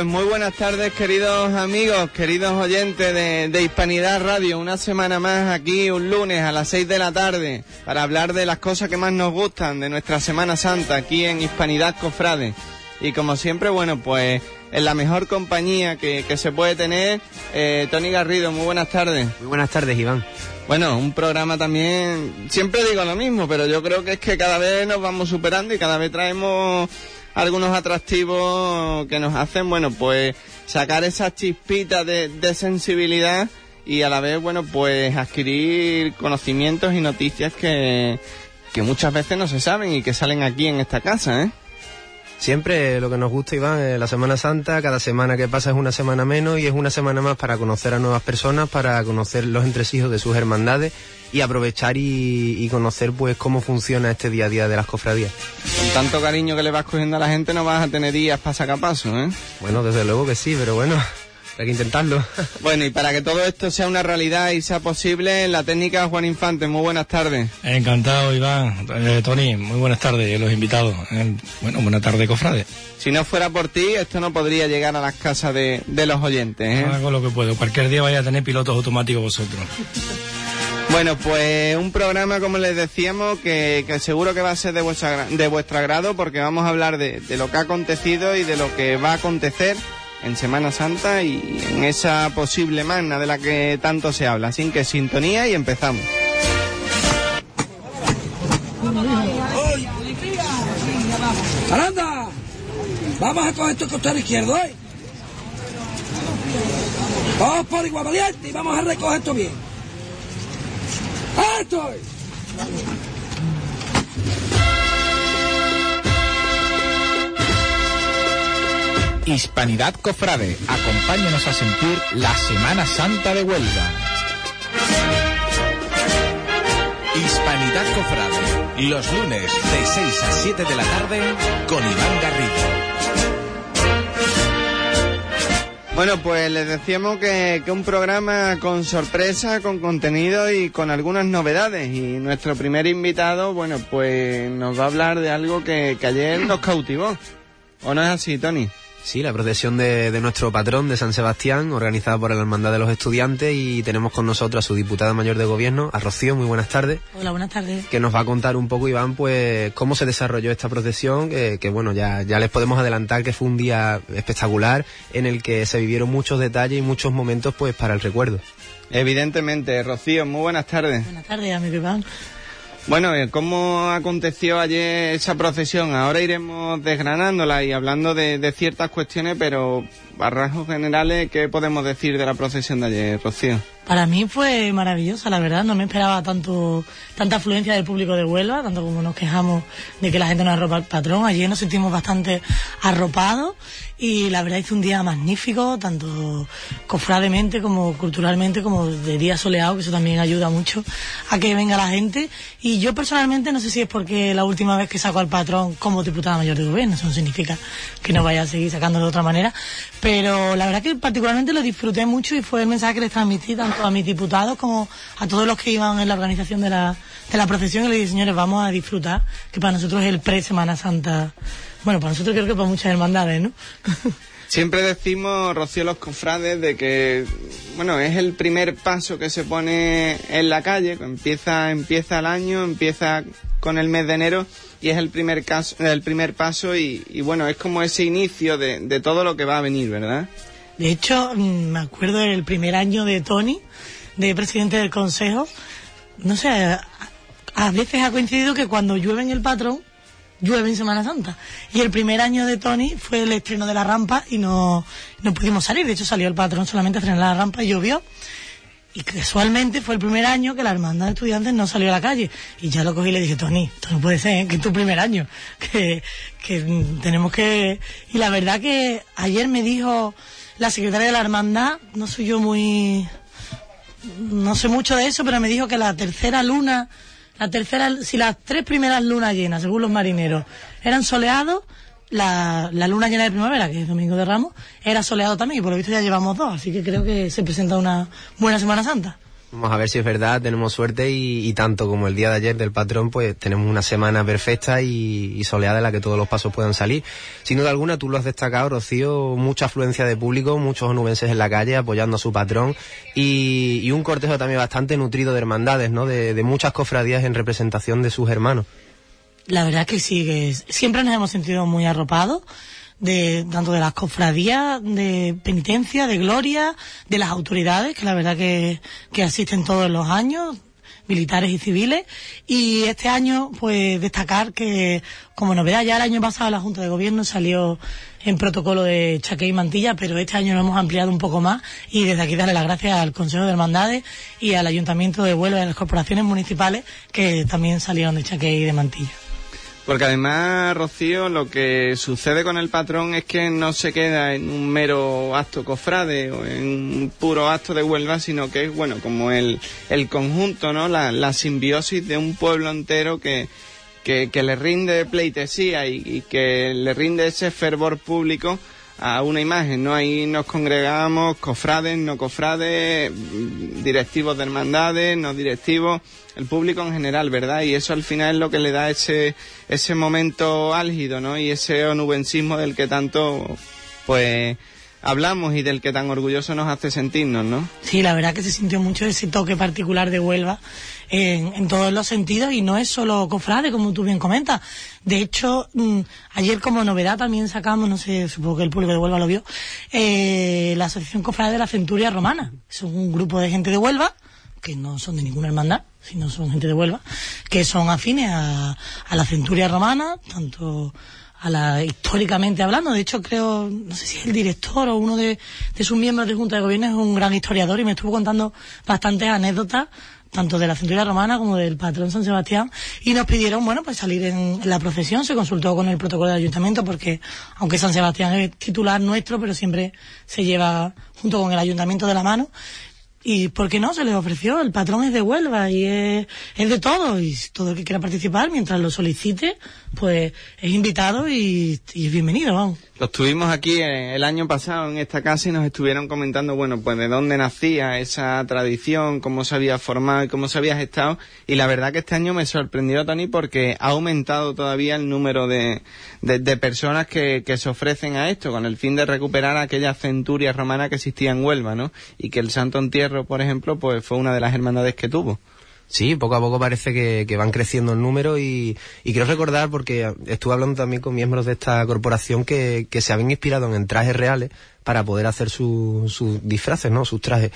Pues muy buenas tardes, queridos amigos, queridos oyentes de, Hispanidad Radio. Una semana más aquí, un lunes a las 6 de la tarde, para hablar de las cosas que más nos gustan de nuestra Semana Santa aquí en Hispanidad Cofrade. Y como siempre, bueno, pues en la mejor compañía que, se puede tener, eh, Tony Garrido. Muy buenas tardes. Muy buenas tardes, Iván. Bueno, un programa también, siempre digo lo mismo, pero yo creo que es que cada vez nos vamos superando y cada vez traemos algunos atractivos que nos hacen, bueno, pues sacar esa chispita de, sensibilidad y a la vez, bueno, pues adquirir conocimientos y noticias que, que muchas veces no se saben y que salen aquí en esta casa, ¿eh? Siempre lo que nos gusta, Iván, es la Semana Santa. Cada semana que pasa es una semana menos y es una semana más para conocer a nuevas personas, para conocer los entresijos de sus hermandades y aprovechar y, conocer pues cómo funciona este día a día de las cofradías. Con tanto cariño que le vas cogiendo a la gente no vas a tener días para sacar paso, ¿eh? Bueno, desde luego que sí, pero bueno, hay que intentarlo. Bueno, y para que todo esto sea una realidad y sea posible, la técnica Juan Infante, muy buenas tardes. Encantado, Iván. Eh, Tony, muy buenas tardes, los invitados. Eh, bueno, buena tarde, cofrade. Si no fuera por ti, esto no podría llegar a las casas de, los oyentes. ¿eh? hago lo que puedo. Cualquier día vaya a tener pilotos automáticos vosotros. Bueno, pues un programa, como les decíamos, que, seguro que va a ser de, vuestra, de vuestro agrado porque vamos a hablar de, lo que ha acontecido y de lo que va a acontecer en Semana Santa y en esa posible magna de la que tanto se habla. Así que sintonía y empezamos. ¡Aranda! Vamos a coger tu costado izquierdo, ¿eh? Vamos por igual y vamos a recoger esto bien. Hispanidad Cofrade, acompáñenos a sentir la Semana Santa de Huelva. Hispanidad Cofrade, los lunes de 6 a 7 de la tarde con Iván Garrido. Bueno, pues les decíamos que, que, un programa con sorpresa, con contenido y con algunas novedades. Y nuestro primer invitado, bueno, pues nos va a hablar de algo que, que ayer nos cautivó. ¿O no es así, Tony? Sí, la procesión de, nuestro patrón de San Sebastián, organizada por la Hermandad de los Estudiantes, y tenemos con nosotros a su diputada mayor de gobierno, a Rocío. Muy buenas tardes. Hola, buenas tardes. Que nos va a contar un poco, Iván, pues cómo se desarrolló esta procesión, que, bueno, ya, ya les podemos adelantar que fue un día espectacular en el que se vivieron muchos detalles y muchos momentos, pues, para el recuerdo. Evidentemente, Rocío, muy buenas tardes. Buenas tardes, amigo Iván. Bueno, eh, ¿cómo aconteció ayer esa procesión? Ahora iremos desgranándola y hablando de, ciertas cuestiones, pero a rasgos generales, ¿qué podemos decir de la procesión de ayer, Rocío? Para mí fue maravillosa, la verdad. No me esperaba tanto tanta afluencia del público de Huelva, tanto como nos quejamos de que la gente no arropa al patrón. Ayer nos sentimos bastante arropados y la verdad hizo un día magnífico, tanto cofrademente como culturalmente, como de día soleado, que eso también ayuda mucho a que venga la gente. Y yo personalmente no sé si es porque la última vez que saco al patrón como diputada mayor de gobierno, eso no significa que no vaya a seguir sacando de otra manera, pero la verdad que particularmente lo disfruté mucho y fue el mensaje que les transmití tanto a mis diputados como a todos los que iban en la organización de la, de la procesión y le dije, señores, vamos a disfrutar, que para nosotros es el pre-Semana Santa. Bueno, para nosotros creo que para muchas hermandades, ¿no? Siempre decimos, Rocío, los cofrades, de que, bueno, es el primer paso que se pone en la calle, empieza, empieza el año, empieza con el mes de enero y es el primer, caso, el primer paso y, y bueno, es como ese inicio de, de todo lo que va a venir, ¿verdad? De hecho, mm, me acuerdo del primer año de Tony, de presidente del consejo. No sé, a veces ha coincidido que cuando llueve en el patrón, llueve en Semana Santa. Y el primer año de Tony fue el estreno de la rampa y no, no pudimos salir. De hecho, salió el patrón solamente a la rampa y llovió. Y casualmente fue el primer año que la hermandad de estudiantes no salió a la calle. Y ya lo cogí y le dije, Tony, esto no puede ser, que es tu primer año. Que, que tenemos que... Y la verdad que ayer me dijo la secretaria de la hermandad, no soy yo muy, no sé mucho de eso, pero me dijo que la tercera luna, la tercera, si las tres primeras lunas llenas, según los marineros, eran soleados, la, la luna llena de primavera, que es Domingo de Ramos, era soleado también, y por lo visto ya llevamos dos, así que creo que se presenta una buena Semana Santa. Vamos a ver si es verdad, tenemos suerte y, y tanto como el día de ayer del patrón, pues tenemos una semana perfecta y, y soleada en la que todos los pasos puedan salir. Sin duda alguna, tú lo has destacado, Rocío, mucha afluencia de público, muchos onubenses en la calle apoyando a su patrón y, y un cortejo también bastante nutrido de hermandades, ¿no? De, de muchas cofradías en representación de sus hermanos. La verdad que sí, que siempre nos hemos sentido muy arropados, de, tanto de las cofradías, de penitencia, de gloria, de las autoridades, que la verdad que, que asisten todos los años, militares y civiles. Y este año, pues destacar que, como novedad, ya el año pasado la Junta de Gobierno salió en protocolo de chaqué y mantilla, pero este año lo hemos ampliado un poco más y desde aquí darle las gracias al Consejo de Hermandades y al Ayuntamiento de Huelva y a las corporaciones municipales que también salieron de chaqué y de mantilla. Porque además, Rocío, lo que sucede con el patrón es que no se queda en un mero acto cofrade o en un puro acto de Huelva, sino que es, bueno, como el, el conjunto, ¿no? La, la simbiosis de un pueblo entero que, que, que le rinde pleitesía y, y que le rinde ese fervor público a una imagen, ¿no? Ahí nos congregamos cofrades, no cofrades, directivos de hermandades, no directivos, el público en general, ¿verdad? Y eso al final es lo que le da ese, ese momento álgido, ¿no? Y ese onubensismo del que tanto, pues, hablamos y del que tan orgulloso nos hace sentirnos, ¿no? Sí, la verdad que se sintió mucho ese toque particular de Huelva en, en todos los sentidos y no es solo cofrade, como tú bien comentas. De hecho, mm, ayer como novedad también sacamos, no sé, supongo que el público de Huelva lo vio, eh, la Asociación Cofrade de la Centuria Romana. Son un grupo de gente de Huelva, que no son de ninguna hermandad, sino son gente de Huelva, que son afines a, a la Centuria Romana, tanto a la históricamente hablando. De hecho, creo, no sé si el director o uno de, de sus miembros de Junta de Gobierno es un gran historiador y me estuvo contando bastantes anécdotas tanto de la centuria romana como del patrón San Sebastián, y nos pidieron, bueno, pues salir en, en la procesión, se consultó con el protocolo del ayuntamiento, porque aunque San Sebastián es titular nuestro, pero siempre se lleva junto con el ayuntamiento de la mano, y ¿por qué no? Se les ofreció, el patrón es de Huelva y es, es de todo, y todo el que quiera participar, mientras lo solicite, pues es invitado y, y bienvenido, vamos. Los tuvimos aquí eh, el año pasado en esta casa y nos estuvieron comentando, bueno, pues de dónde nacía esa tradición, cómo se había formado y cómo se había gestado. Y la verdad que este año me sorprendió, Tony, porque ha aumentado todavía el número de, de, de personas que, que se ofrecen a esto, con el fin de recuperar aquella centuria romana que existía en Huelva, ¿no? Y que el Santo Entierro, por ejemplo, pues fue una de las hermandades que tuvo. Sí, poco a poco parece que, van creciendo el número y, y quiero recordar, porque estuve hablando también con miembros de esta corporación que, que se habían inspirado en trajes reales para poder hacer su- sus disfraces, ¿no? Sus trajes.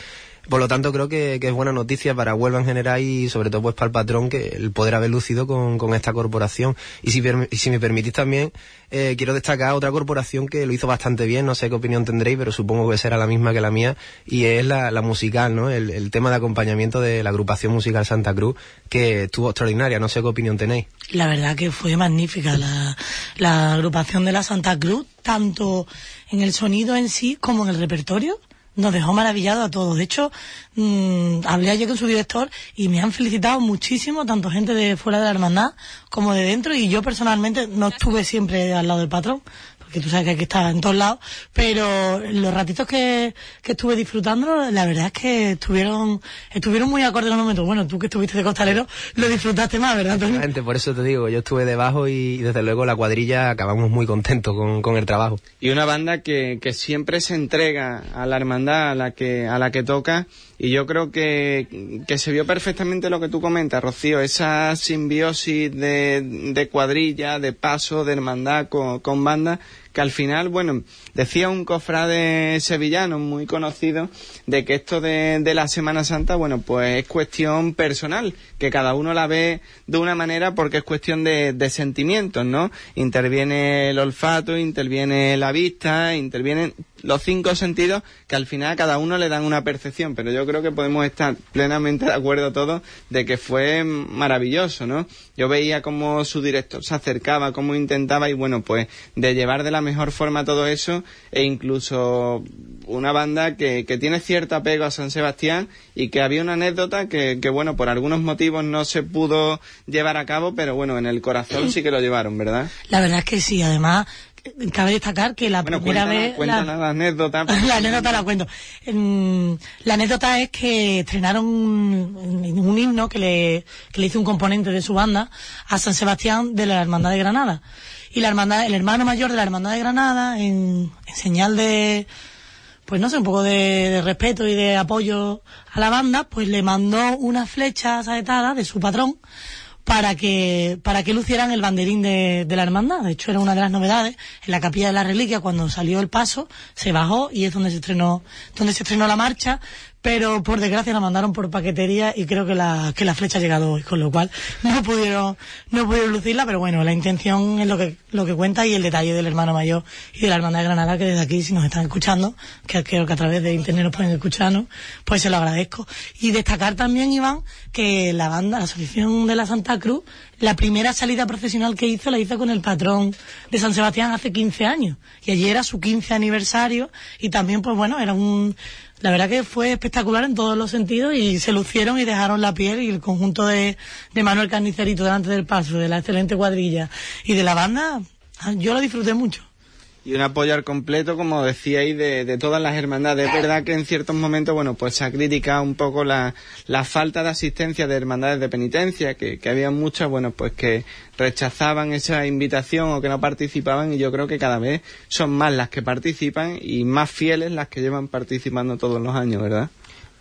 Por lo tanto, creo que, es buena noticia para Huelva en general y sobre todo pues para el patrón que el poder haber lucido con, con esta corporación. Y si, si me permitís también, eh, quiero destacar otra corporación que lo hizo bastante bien, no sé qué opinión tendréis, pero supongo que será la misma que la mía, y es la, la musical, ¿no? El, el tema de acompañamiento de la agrupación musical Santa Cruz, que estuvo extraordinaria, no sé qué opinión tenéis. La verdad que fue magnífica la, la agrupación de la Santa Cruz, tanto en el sonido en sí como en el repertorio. Nos dejó maravillados a todos. De hecho, mm, hablé ayer con su director y me han felicitado muchísimo, tanto gente de fuera de la hermandad como de dentro. Y yo personalmente no estuve siempre al lado del patrón, porque tú sabes que hay que estar en todos lados. Pero los ratitos que, que estuve disfrutando, la verdad es que estuvieron, estuvieron muy acordes en los momentos. Bueno, tú que estuviste de costalero, lo disfrutaste más, ¿verdad? Gente, por eso te digo, yo estuve debajo y, desde luego la cuadrilla acabamos muy contentos con, con el trabajo. Y una banda que, que siempre se entrega a la hermandad a la que, a la que toca. Y yo creo que, que se vio perfectamente lo que tú comentas, Rocío, esa simbiosis de, de cuadrilla, de paso, de hermandad con, con banda, que al final, bueno, decía un cofrade sevillano muy conocido de que esto de, la Semana Santa, bueno, pues es cuestión personal, que cada uno la ve de una manera porque es cuestión de, de sentimientos, ¿no? Interviene el olfato, interviene la vista, intervienen los cinco sentidos que al final a cada uno le dan una percepción, pero yo creo que podemos estar plenamente de acuerdo todos de que fue maravilloso, ¿no? Yo veía cómo su director se acercaba, cómo intentaba y bueno, pues de llevar de la mejor forma todo eso e incluso una banda que, que tiene cierto apego a San Sebastián y que había una anécdota que, que bueno, por algunos motivos no se pudo llevar a cabo, pero bueno, en el corazón sí que lo llevaron, ¿verdad? La verdad es que sí, además cabe destacar que la Bueno, primera cuéntanos, vez... cuéntanos la, anécdota. la anécdota la cuento. La anécdota es que estrenaron un, un himno que le, que le hizo un componente de su banda a San Sebastián de la Hermandad de Granada. Y la hermandad, el hermano mayor de la Hermandad de Granada, en, en señal de, pues no sé, un poco de, de respeto y de apoyo a la banda, pues le mandó una flecha saetada de su patrón para que, para que lucieran el banderín de, de la hermandad. De hecho, era una de las novedades. En la capilla de la reliquia, cuando salió el paso, se bajó y es donde se estrenó, donde se estrenó la marcha. Pero por desgracia la mandaron por paquetería y creo que la, que la flecha ha llegado hoy, con lo cual no pudieron, no pudieron lucirla, pero bueno, la intención es lo que, lo que cuenta y el detalle del hermano mayor y de la hermandad de Granada, que desde aquí, si nos están escuchando, que creo que a través de internet nos pueden escucharnos, pues se lo agradezco. Y destacar también, Iván, que la banda, la Asociación de la Santa Cruz, la primera salida profesional que hizo la hizo con el patrón de San Sebastián hace 15 años. Y allí era su 15 aniversario y también, pues bueno, era un, la verdad que fue espectacular en todos los sentidos y se lucieron y dejaron la piel y el conjunto de, de Manuel Carnicerito delante del paso, de la excelente cuadrilla y de la banda, yo lo disfruté mucho. Y un apoyo al completo, como decíais, de, de todas las hermandades. Es verdad que en ciertos momentos, bueno, pues se ha criticado un poco la, la falta de asistencia de hermandades de penitencia, que, que había muchas, bueno, pues que rechazaban esa invitación o que no participaban y yo creo que cada vez son más las que participan y más fieles las que llevan participando todos los años, ¿verdad?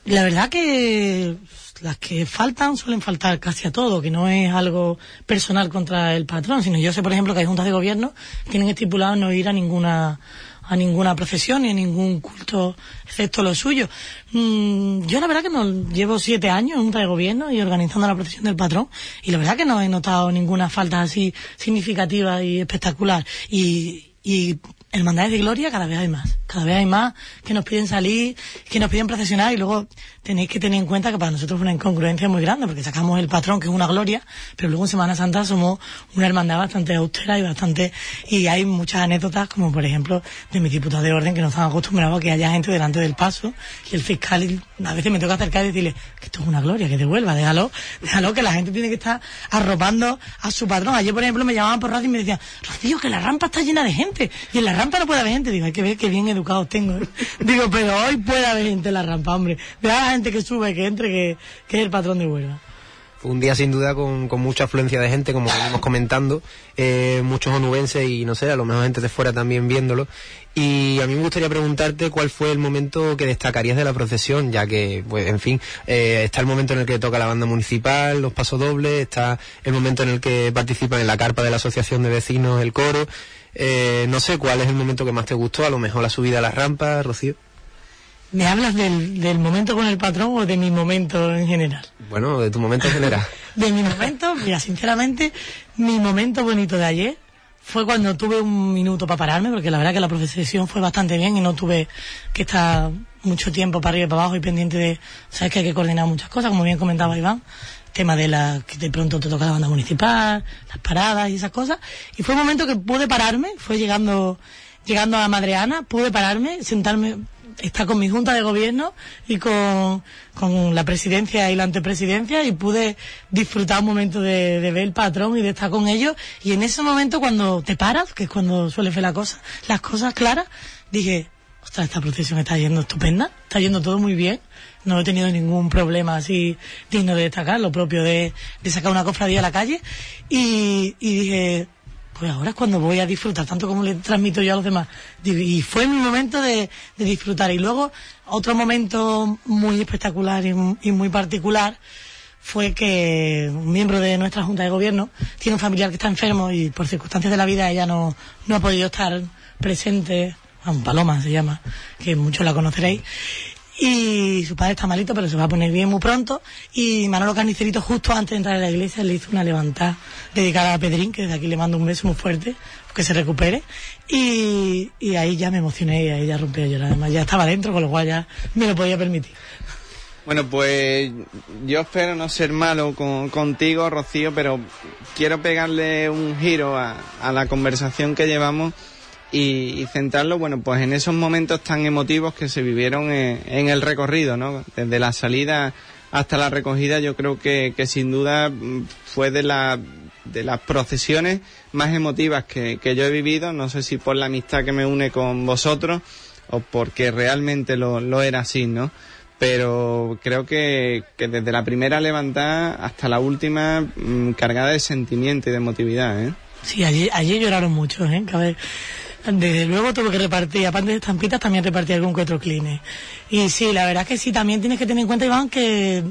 La verdad que las que faltan suelen faltar casi a todo, que no es algo personal contra el patrón, sino yo sé, por ejemplo, que hay juntas de gobierno que tienen estipulado no ir a ninguna a ninguna procesión ni a ningún culto excepto lo suyo. Mm, yo la verdad que no llevo siete años en junta de gobierno y organizando la procesión del patrón y la verdad que no he notado ninguna falta así significativa y espectacular y, y hermandades de gloria cada vez hay más. Cada vez hay más que nos piden salir, que nos piden procesionar y luego tenéis que tener en cuenta que para nosotros es una incongruencia muy grande porque sacamos el patrón que es una gloria, pero luego en Semana Santa somos una hermandad bastante austera y bastante y hay muchas anécdotas como por ejemplo de mis diputados de orden que no están acostumbrados a que haya gente delante del paso y el fiscal a veces me toca acercar y decirle que esto es una gloria, que devuelva, déjalo, déjalo que la gente tiene que estar arropando a su patrón. Ayer por ejemplo me llamaban por radio y me decían, Rocío, que la rampa está llena de gente y rampa no puede haber gente. Digo, hay que ver qué bien educados tengo. Digo, pero hoy puede haber gente en la rampa, hombre. Vea a la gente que sube, que entre, que, que es el patrón de Huelva. Un día sin duda con, con mucha afluencia de gente, como venimos comentando, eh, muchos onubenses y no sé, a lo mejor gente de fuera también viéndolo. Y a mí me gustaría preguntarte cuál fue el momento que destacarías de la procesión, ya que, pues, en fin, eh, está el momento en el que toca la banda municipal, los pasodobles, está el momento en el que participan en la carpa de la asociación de vecinos, el coro. Eh, no sé cuál es el momento que más te gustó, a lo mejor la subida a la rampa, Rocío. ¿Me hablas del, del momento con el patrón o de mi momento en general? Bueno, de tu momento en general. De mi momento, mira, sinceramente, mi momento bonito de ayer fue cuando tuve un minuto para pararme, porque la verdad que la procesión fue bastante bien y no tuve que estar mucho tiempo para arriba y para abajo y pendiente de, sabes que hay que coordinar muchas cosas, como bien comentaba Iván, tema de la que de pronto te toca la banda municipal, las paradas y esas cosas, y fue un momento que pude pararme, fue llegando llegando a Madreana, pude pararme, sentarme, estar con mi junta de gobierno y con, con la presidencia y la antepresidencia y pude disfrutar un momento de, de ver el patrón y de estar con ellos. Y en ese momento cuando te paras, que es cuando suele ser la cosa, las cosas claras, dije, ostras, esta procesión está yendo estupenda, está yendo todo muy bien. No he tenido ningún problema así digno de destacar, lo propio de, de sacar una cofradía a la calle. Y, dije, pues ahora es cuando voy a disfrutar, tanto como le transmito yo a los demás. Y fue mi momento de, disfrutar. Y luego, otro momento muy espectacular y, mu- y muy particular fue que un miembro de nuestra Junta de Gobierno tiene un familiar que está enfermo y por circunstancias de la vida ella no, no ha podido estar presente, Juan Paloma se llama, que muchos la conoceréis. Y su padre está malito, pero se va a poner bien muy pronto. Y Manolo Carnicerito, justo antes de entrar a la iglesia, le hizo una levantada dedicada a Pedrín, que desde aquí le mando un beso muy fuerte, que se recupere. Y, y ahí ya me emocioné y ahí ya rompí a llorar. Además, ya estaba dentro, con lo cual ya me lo podía permitir. Bueno, pues yo espero no ser malo con- contigo, Rocío, pero quiero pegarle un giro a, a la conversación que llevamos y, y centrarlo, bueno, pues en esos momentos tan emotivos que se vivieron en, en el recorrido, ¿no? Desde la salida hasta la recogida, yo creo que, sin duda mm, fue de la de las procesiones más emotivas que, que yo he vivido, no sé si por la amistad que me une con vosotros o porque realmente lo, lo era así, ¿no? Pero creo que, que desde la primera levantada hasta la última mm, cargada de sentimiento y de emotividad, ¿eh? Sí, allí, allí lloraron mucho, ¿eh? Ver, desde luego tuve que repartir, aparte de estampitas, también repartí algún que otro. Y sí, la verdad es que sí, también tienes que tener en cuenta, Iván, que,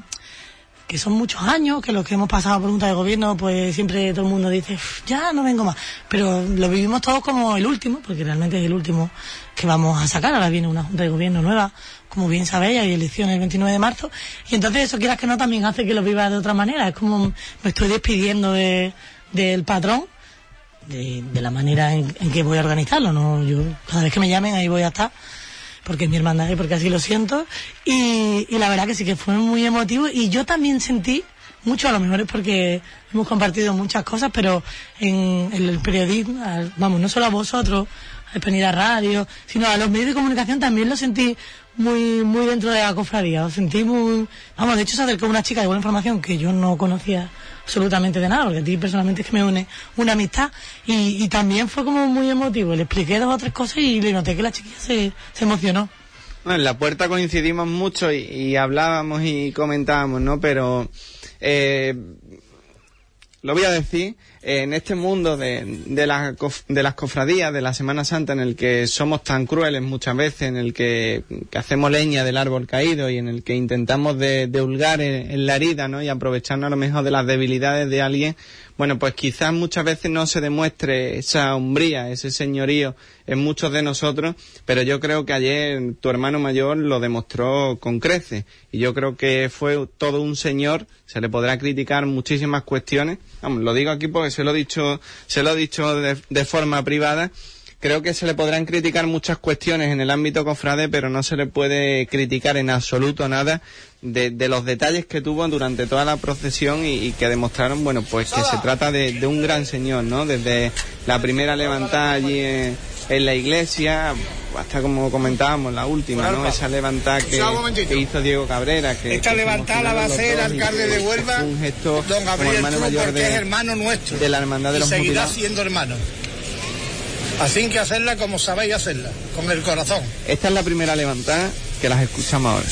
que son muchos años, que los que hemos pasado por junta de gobierno, pues siempre todo el mundo dice, "Uf, ya no vengo más. Pero lo vivimos todos como el último, porque realmente es el último que vamos a sacar. Ahora viene una junta de gobierno nueva, como bien sabéis, hay elecciones el 29 de marzo. Y entonces eso, quieras que no, también hace que lo vivas de otra manera. Es como me estoy despidiendo de, del patrón de, de la manera en, que voy a organizarlo. ¿no? Yo, cada vez que me llamen, ahí voy a estar, porque es mi hermandad y porque así lo siento. Y, y la verdad que sí que fue muy emotivo. Y yo también sentí mucho, a lo mejor es porque hemos compartido muchas cosas, pero en, el periodismo, vamos, no solo a vosotros, a Hispanidad Radio, sino a los medios de comunicación también lo sentí muy muy dentro de la cofradía. Lo sentí muy... Vamos, de hecho se acercó una chica de buena información que yo no conocía absolutamente de nada, porque a ti personalmente es que me une una amistad y, también fue como muy emotivo. Le expliqué dos o tres cosas y le noté que la chiquilla se, se emocionó. Bueno, en la puerta coincidimos mucho y, y hablábamos y comentábamos, ¿no? Pero eh, lo voy a decir, eh, en este mundo de, de, la de las cofradías, de la Semana Santa, en el que somos tan crueles muchas veces, en el que, que hacemos leña del árbol caído y en el que intentamos de, de hurgar en, en la herida, ¿no? Y aprovecharnos a lo mejor de las debilidades de alguien, bueno, pues quizás muchas veces no se demuestre esa hombría, ese señorío en muchos de nosotros, pero yo creo que ayer tu hermano mayor lo demostró con creces. Y yo creo que fue todo un señor, se le podrá criticar muchísimas cuestiones, vamos, lo digo aquí porque se lo he dicho, se lo he dicho de, de forma privada, Creo que se le podrán criticar muchas cuestiones en el ámbito cofrade, pero no se le puede criticar en absoluto nada de, de los detalles que tuvo durante toda la procesión y, y que demostraron, bueno, pues que se trata de, de un gran señor, ¿no? Desde la primera levantada allí en, en la iglesia hasta como comentábamos la última, ¿no? Esa levantada que, hizo Diego Cabrera. Que, Esta que levantada la va a hacer el alcalde de Huelva, Un gesto don Gabriel hermano mayor de, es hermano nuestro. de la hermandad de y los seguirá siendo hermano. Así que hacerla como sabéis hacerla, con el corazón. Esta es la primera levantada que las escuchamos ahora.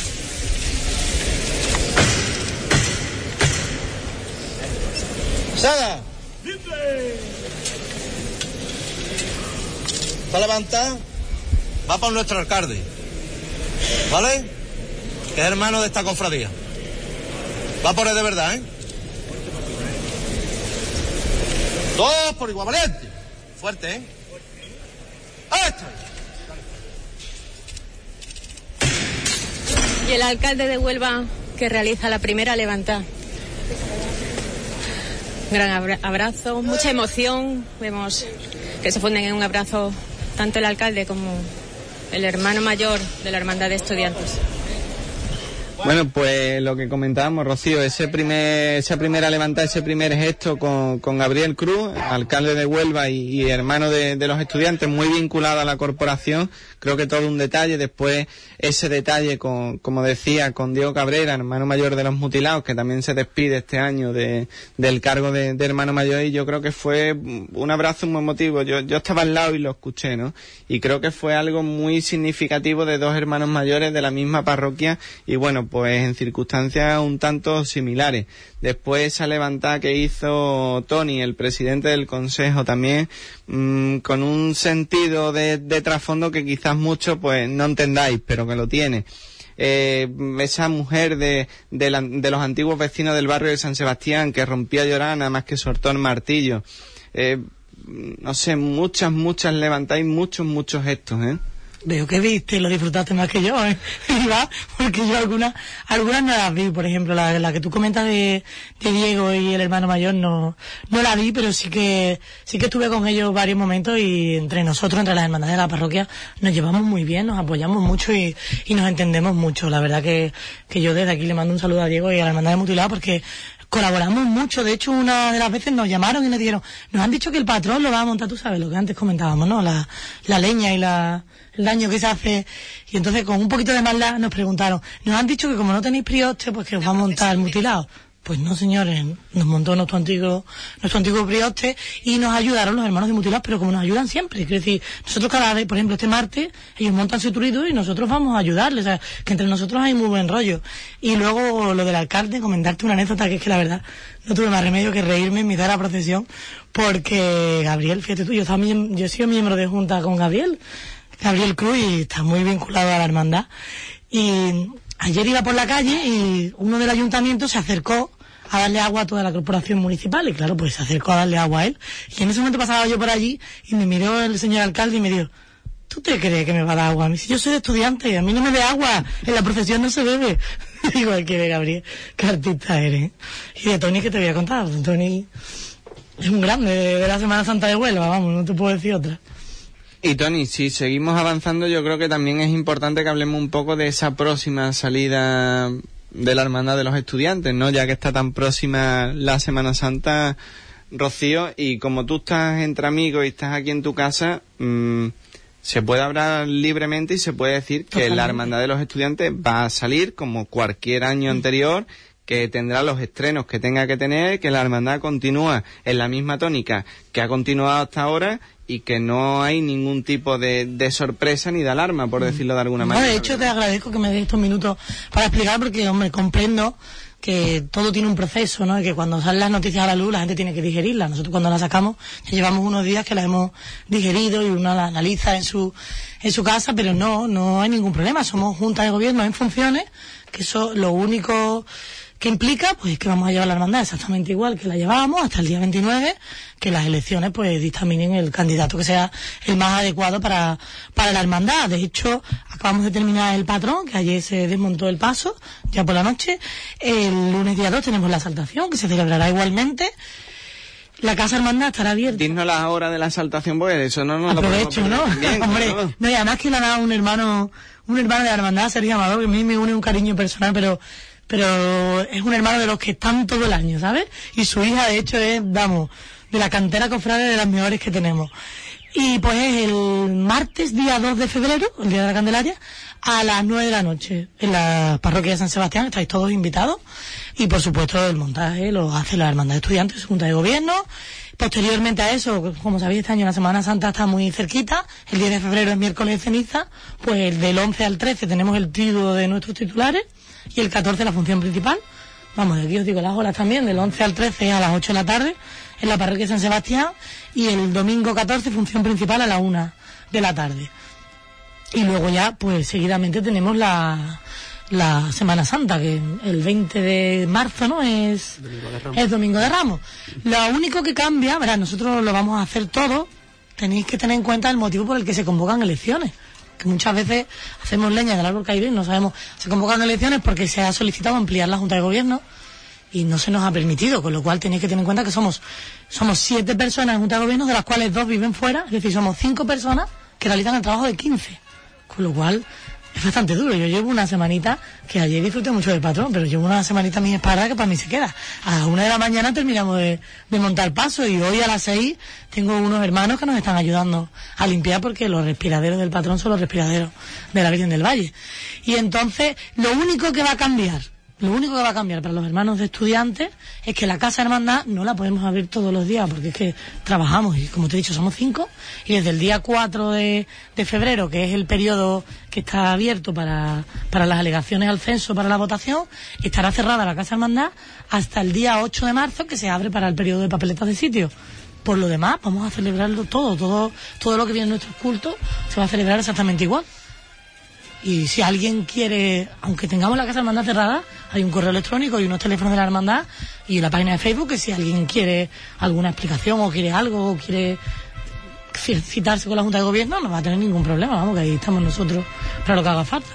¡Sada! Esta levantada va para nuestro alcalde, ¿vale? Que es hermano de esta cofradía. Va por él de verdad, ¿eh? Dos por igual valiente. Fuerte, ¿eh? Y el alcalde de Huelva que realiza la primera levantada. Gran abra- abrazo, mucha emoción. Vemos que se funden en un abrazo tanto el alcalde como el hermano mayor de la hermandad de estudiantes. Bueno, pues lo que comentábamos, Rocío, ese primer, esa primera levantada, ese primer gesto con, con Gabriel Cruz, alcalde de Huelva y, y hermano de, de los estudiantes, muy vinculado a la corporación, creo que todo un detalle. Después ese detalle, con, como decía, con Diego Cabrera, hermano mayor de los mutilados, que también se despide este año de, del cargo de, hermano mayor y yo creo que fue un abrazo muy emotivo. Yo, yo estaba al lado y lo escuché, ¿no? Y creo que fue algo muy significativo de dos hermanos mayores de la misma parroquia y bueno, pues en circunstancias un tanto similares. Después esa levantada que hizo Tony, el presidente del consejo también, mm, con un sentido de, de trasfondo que quizás muchos pues no entendáis, pero que lo tiene. Eh, esa mujer de, de, la- de los antiguos vecinos del barrio de San Sebastián que rompía a llorar nada más que soltó el martillo. Eh, no sé, muchas, muchas levantáis, muchos, muchos gestos, ¿eh? Veo que viste lo disfrutaste más que yo, ¿eh? Porque yo algunas, algunas no las vi, por ejemplo, la, la que tú comentas de, de Diego y el hermano mayor no, no la vi, pero sí que, sí que estuve con ellos varios momentos y entre nosotros, entre las hermandades de la parroquia, nos llevamos muy bien, nos apoyamos mucho y, y nos entendemos mucho. La verdad que, que yo desde aquí le mando un saludo a Diego y a la hermandad de Mutilado porque colaboramos mucho. De hecho, una de las veces nos llamaron y nos dijeron, nos han dicho que el patrón lo va a montar, tú sabes, lo que antes comentábamos, ¿no? La, la leña y la, el daño que se hace. Y entonces, con un poquito de maldad, nos preguntaron, nos han dicho que como no tenéis prioste, pues que os va a montar el mutilado. Pues no, señores, nos montó nuestro antiguo, nuestro antiguo prioste y nos ayudaron los hermanos de Mutilados, pero como nos ayudan siempre. Quiero decir, nosotros cada vez, por ejemplo, este martes, ellos montan su turito y nosotros vamos a ayudarles. O sea, que entre nosotros hay muy buen rollo. Y luego lo del alcalde, comentarte una anécdota que es que la verdad no tuve más remedio que reírme en mitad de la procesión, porque Gabriel, fíjate tú, yo, miem- yo he sido miembro de junta con Gabriel, Gabriel Cruz, y está muy vinculado a la hermandad. Y ayer iba por la calle y uno del ayuntamiento se acercó a darle agua a toda la corporación municipal y claro, pues se acercó a darle agua a él. Y en ese momento pasaba yo por allí y me miró el señor alcalde y me dijo, ¿tú te crees que me va a dar agua? Me dice, yo soy estudiante a mí no me dé agua, en la procesión no se bebe. Digo, que ve, Gabriel, qué artista eres. Y de Tony que te voy a contar, Tony es un grande de, de la Semana Santa de Huelva, vamos, no te puedo decir otra. Y Tony, si seguimos avanzando, yo creo que también es importante que hablemos un poco de esa próxima salida de la Hermandad de los Estudiantes, ¿no? Ya que está tan próxima la Semana Santa, Rocío, y como tú estás entre amigos y estás aquí en tu casa, mm, se puede hablar libremente y se puede decir que la. Hermandad de los Estudiantes va a salir como cualquier año anterior, que tendrá los estrenos que tenga que tener, que la hermandad continúa en la misma tónica que ha continuado hasta ahora y que no hay ningún tipo de, de sorpresa ni de alarma, por decirlo de alguna No, manera. de hecho, te agradezco que me des estos minutos para explicar, porque, hombre, comprendo que todo tiene un proceso, ¿no? Y que cuando salen las noticias a la luz, la gente tiene que digerirlas. Nosotros cuando las sacamos, ya llevamos unos días que las hemos digerido y uno las analiza en su, en su casa, pero no, no hay ningún problema. Somos junta de gobierno en funciones, que eso lo único que implica, pues, que vamos a llevar la hermandad exactamente igual que la llevábamos hasta el día 29, que las elecciones, pues, dictaminen el candidato que sea el más adecuado para, para la hermandad. De hecho, acabamos de terminar el patrón, que ayer se desmontó el paso, ya por la noche. El lunes día 2 tenemos la saltación, que se celebrará igualmente. La casa hermandad estará abierta. Dinos la hora de la saltación, porque eso no nos lo Aprovecho, podemos ¿no? Bien, Hombre, claro. no, y además que le ha dado un hermano, un hermano de la hermandad, Sergio Amador, que a mí me une un cariño personal, pero, pero es un hermano de los que están todo el año, ¿sabes? Y su hija, de hecho, es, vamos, de la cantera cofrade de las mejores que tenemos. Y pues es el martes, día 2 de febrero, el día de la Candelaria, a las 9 de la noche, en la parroquia de San Sebastián, estáis todos invitados. Y por supuesto el montaje lo hace la Hermandad de Estudiantes, Junta de Gobierno. Posteriormente a eso, como sabéis, este año la Semana Santa está muy cerquita. El 10 de febrero es miércoles de ceniza. Pues del 11 al 13 tenemos el título de nuestros titulares y el 14 la función principal. Vamos, aquí os digo las horas también, del 11 al 13 a las 8 de la tarde en la parroquia de San Sebastián y el domingo 14 función principal a la 1 de la tarde. Y luego ya, pues seguidamente tenemos la, la Semana Santa, que el 20 de marzo, ¿no? Es el Domingo de Ramos. Lo único que cambia, verá, nosotros lo vamos a hacer todo, tenéis que tener en cuenta el motivo por el que se convocan elecciones. Que muchas veces hacemos leña del árbol caído y no sabemos, se convocan elecciones porque se ha solicitado ampliar la Junta de Gobierno y no se nos ha permitido, con lo cual tenéis que tener en cuenta que somos, somos siete personas en Junta de Gobierno, de las cuales dos viven fuera, es decir, somos cinco personas que realizan el trabajo de 15. Con lo cual, es bastante duro. Yo llevo una semanita, que ayer disfruté mucho del patrón, pero llevo una semanita a mi espalda que para mí se queda. A las una de la mañana terminamos de, de montar paso y hoy a las seis tengo unos hermanos que nos están ayudando a limpiar porque los respiraderos del patrón son los respiraderos de la Virgen del Valle. Y entonces, lo único que va a cambiar, lo único que va a cambiar para los hermanos de estudiantes es que la casa hermandad no la podemos abrir todos los días porque es que trabajamos y como te he dicho somos cinco y desde el día 4 de, de febrero que es el periodo que está abierto para, para las alegaciones al censo para la votación estará cerrada la casa hermandad hasta el día 8 de marzo que se abre para el periodo de papeletas de sitio. Por lo demás vamos a celebrarlo todo, todo, todo lo que viene en nuestros cultos se va a celebrar exactamente igual. Y si alguien quiere, aunque tengamos la casa hermandad cerrada, hay un correo electrónico y unos teléfonos de la hermandad y la página de Facebook que si alguien quiere alguna explicación o quiere algo o quiere ci- citarse con la Junta de Gobierno, no va a tener ningún problema, vamos, que ahí estamos nosotros para lo que haga falta.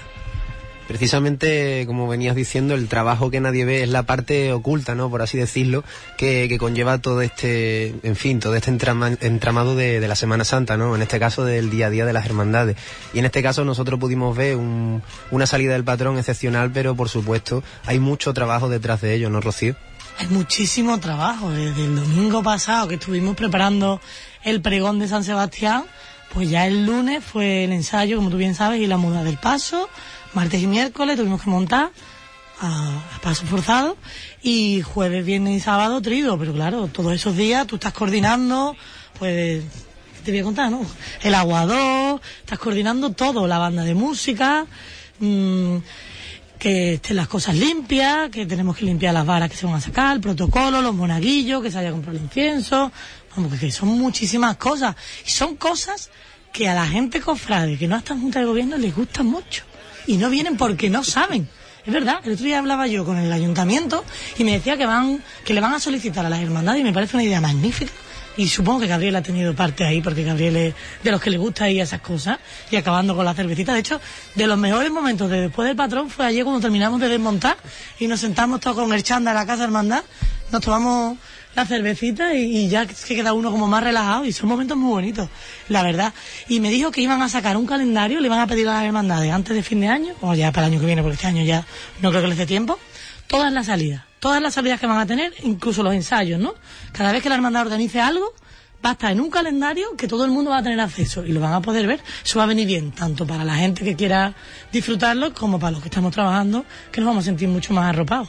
Precisamente, como venías diciendo, el trabajo que nadie ve es la parte oculta, ¿no? Por así decirlo, que, que conlleva todo este, en fin, todo este entrama- entramado de, de la Semana Santa, ¿no? En este caso del día a día de las hermandades. Y en este caso nosotros pudimos ver un- una salida del patrón excepcional, pero por supuesto hay mucho trabajo detrás de ello, ¿no, Rocío? Hay muchísimo trabajo. Desde el domingo pasado que estuvimos preparando el pregón de San Sebastián, pues ya el lunes fue el ensayo, como tú bien sabes, y la muda del paso. Martes y miércoles tuvimos que montar. a, paso forzado y jueves, viernes y sábado trigo, pero claro, todos esos días tú estás coordinando, pues te voy a contar, ¿no? El aguador, estás coordinando todo, la banda de música, mm, que estén las cosas limpias, que tenemos que limpiar las varas que se van a sacar, el protocolo, los monaguillos, que se haya comprado el incienso, vamos, que son muchísimas cosas. Y son cosas que a la gente cofrade, que no está en Junta de Gobierno, les gustan mucho. Y no vienen porque no saben. Es verdad, el otro día hablaba yo con el ayuntamiento y me decía que van, que le van a solicitar a las hermandades y me parece una idea magnífica. Y supongo que Gabriel ha tenido parte ahí, porque Gabriel es de los que le gusta ir a esas cosas, y acabando con la cervecita. De hecho, de los mejores momentos de después del patrón fue ayer cuando terminamos de desmontar y nos sentamos todos con el chanda en la casa hermandad, nos tomamos la cervecita y, y ya que queda uno como más relajado y son momentos muy bonitos, la verdad. Y me dijo que iban a sacar un calendario, le iban a pedir a las hermandades antes de fin de año, o ya para el año que viene, porque este año ya no creo que les dé tiempo, todas las salidas, todas las salidas que van a tener, incluso los ensayos, ¿no? Cada vez que la hermandad organice algo, va a estar en un calendario que todo el mundo va a tener acceso y lo van a poder ver. Eso va a venir bien, tanto para la gente que quiera disfrutarlo como para los que estamos trabajando, que nos vamos a sentir mucho más arropados.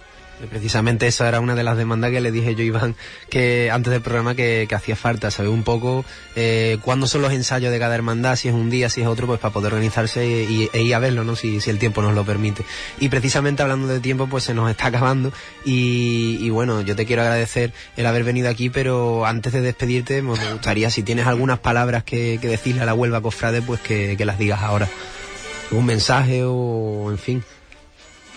Precisamente esa era una de las demandas que le dije yo, Iván, que antes del programa que, hacía falta, saber un poco eh, cuándo son los ensayos de cada hermandad, si es un día, si es otro, pues para poder organizarse y, e ir a verlo, ¿no? Si, si el tiempo nos lo permite. Y precisamente hablando de tiempo, pues se nos está acabando y, y bueno, yo te quiero agradecer el haber venido aquí, pero antes de despedirte, me gustaría, si tienes algunas palabras que, que decirle a la Huelva Cofrade, pues que, que las digas ahora. Un mensaje o, en fin.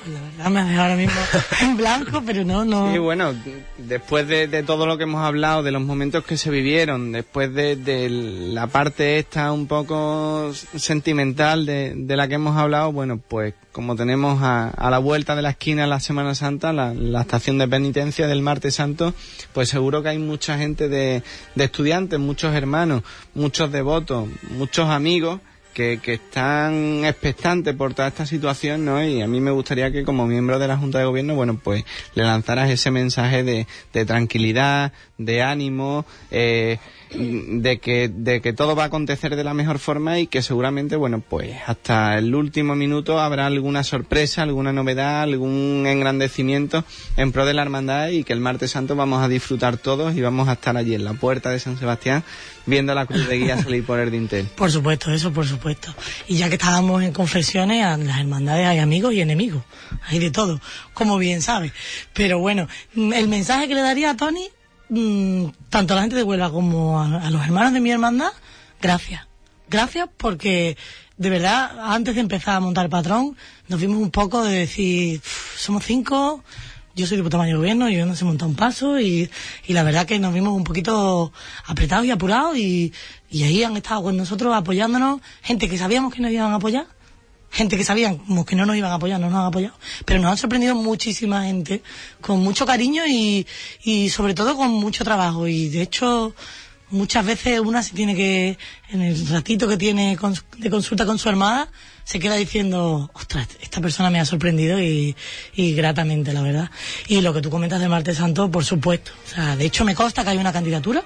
La verdad me ahora mismo en blanco, pero no, no. Sí, bueno, después de, de todo lo que hemos hablado, de los momentos que se vivieron, después de, de la parte esta un poco sentimental de, de la que hemos hablado, bueno, pues como tenemos a, a la vuelta de la esquina la Semana Santa, la, la estación de penitencia del Martes Santo, pues seguro que hay mucha gente de, de estudiantes, muchos hermanos, muchos devotos, muchos amigos que, que, están expectantes por toda esta situación, ¿no? Y a mí me gustaría que como miembro de la Junta de Gobierno, bueno, pues le lanzaras ese mensaje de, de tranquilidad, de ánimo, eh, de que, de que todo va a acontecer de la mejor forma y que seguramente, bueno, pues hasta el último minuto habrá alguna sorpresa, alguna novedad, algún engrandecimiento en pro de la hermandad y que el martes santo vamos a disfrutar todos y vamos a estar allí en la puerta de San Sebastián viendo la cruz de guía salir por el dintel. Por supuesto, eso por supuesto. Y ya que estábamos en confesiones, a las hermandades hay amigos y enemigos, hay de todo, como bien sabes. Pero bueno, el mensaje que le daría a Tony mmm, tanto a la gente de Huelva como a, a, los hermanos de mi hermandad, gracias. Gracias porque, de verdad, antes de empezar a montar el patrón, nos vimos un poco de decir, somos cinco, yo soy diputado mayor gobierno, yo no sé montar un paso y, y, la verdad que nos vimos un poquito apretados y apurados y, y ahí han estado con nosotros apoyándonos gente que sabíamos que nos iban a apoyar gente que sabíamos que no nos iban a apoyar, no nos han apoyado, pero nos han sorprendido muchísima gente, con mucho cariño y, y sobre todo con mucho trabajo. Y de hecho, muchas veces una se tiene que, en el ratito que tiene de consulta con su hermana, se queda diciendo, ostras, esta persona me ha sorprendido y, y gratamente, la verdad. Y lo que tú comentas de Marte Santo, por supuesto. O sea, de hecho me consta que hay una candidatura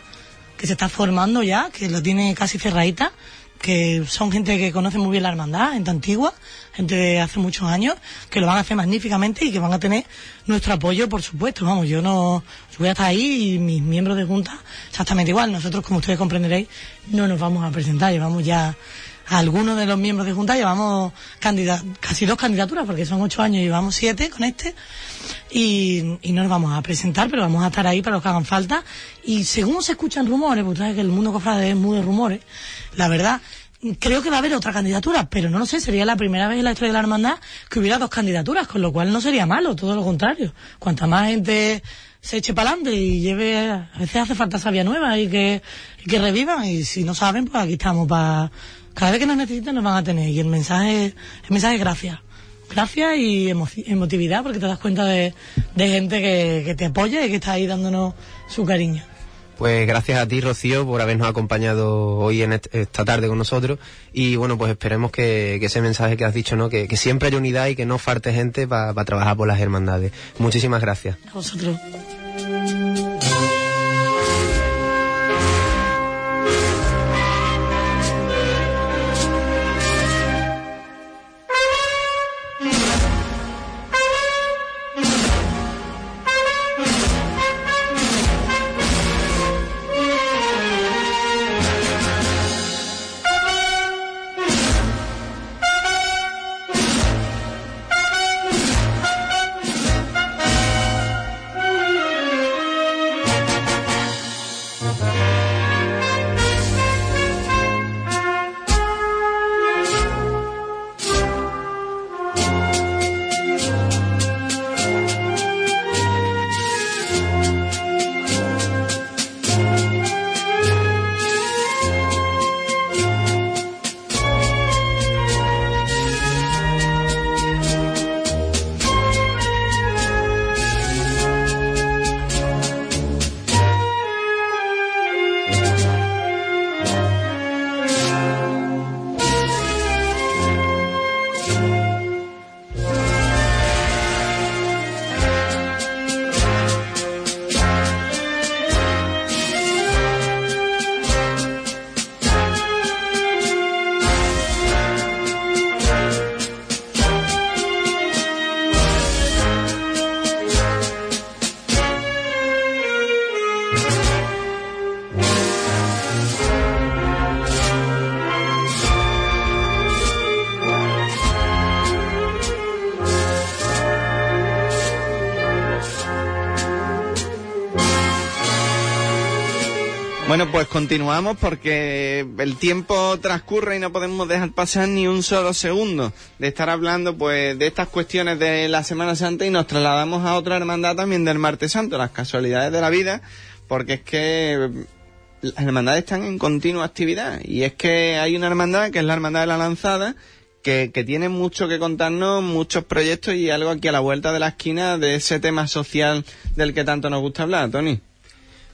que se está formando ya, que lo tiene casi cerradita que son gente que conoce muy bien la hermandad, gente antigua, gente de hace muchos años, que lo van a hacer magníficamente y que van a tener nuestro apoyo, por supuesto. Vamos, yo no voy a estar ahí y mis miembros de junta exactamente igual. Nosotros, como ustedes comprenderéis, no nos vamos a presentar, llevamos ya algunos de los miembros de junta llevamos casi dos candidaturas, porque son ocho años y llevamos siete con este, y, no nos vamos a presentar, pero vamos a estar ahí para los que hagan falta. Y según se escuchan rumores, porque sabes que el mundo cofrade es muy de rumores, la verdad, creo que va a haber otra candidatura, pero no lo sé, sería la primera vez en la historia de la hermandad que hubiera dos candidaturas, con lo cual no sería malo, todo lo contrario. Cuanta más gente se eche para adelante y lleve, a veces hace falta sabia nueva y que, y que revivan, y si no saben, pues aquí estamos para, cada vez que nos necesiten nos van a tener, y el mensaje, el mensaje es gracias. Gracias y emo emotividad, porque te das cuenta de, de gente que, que te apoya y que está ahí dándonos su cariño. Pues gracias a ti, Rocío, por habernos acompañado hoy en esta tarde con nosotros. Y bueno, pues esperemos que, que ese mensaje que has dicho, ¿no? Que, que, siempre hay unidad y que no falte gente para pa trabajar por las hermandades. Muchísimas gracias. A vosotros. Pues continuamos porque el tiempo transcurre y no podemos dejar pasar ni un solo segundo de estar hablando pues de estas cuestiones de la Semana Santa y nos trasladamos a otra hermandad también del Martes Santo, las casualidades de la vida, porque es que las hermandades están en continua actividad y es que hay una hermandad que es la Hermandad de la Lanzada que, que tiene mucho que contarnos, muchos proyectos y algo aquí a la vuelta de la esquina de ese tema social del que tanto nos gusta hablar, Tony.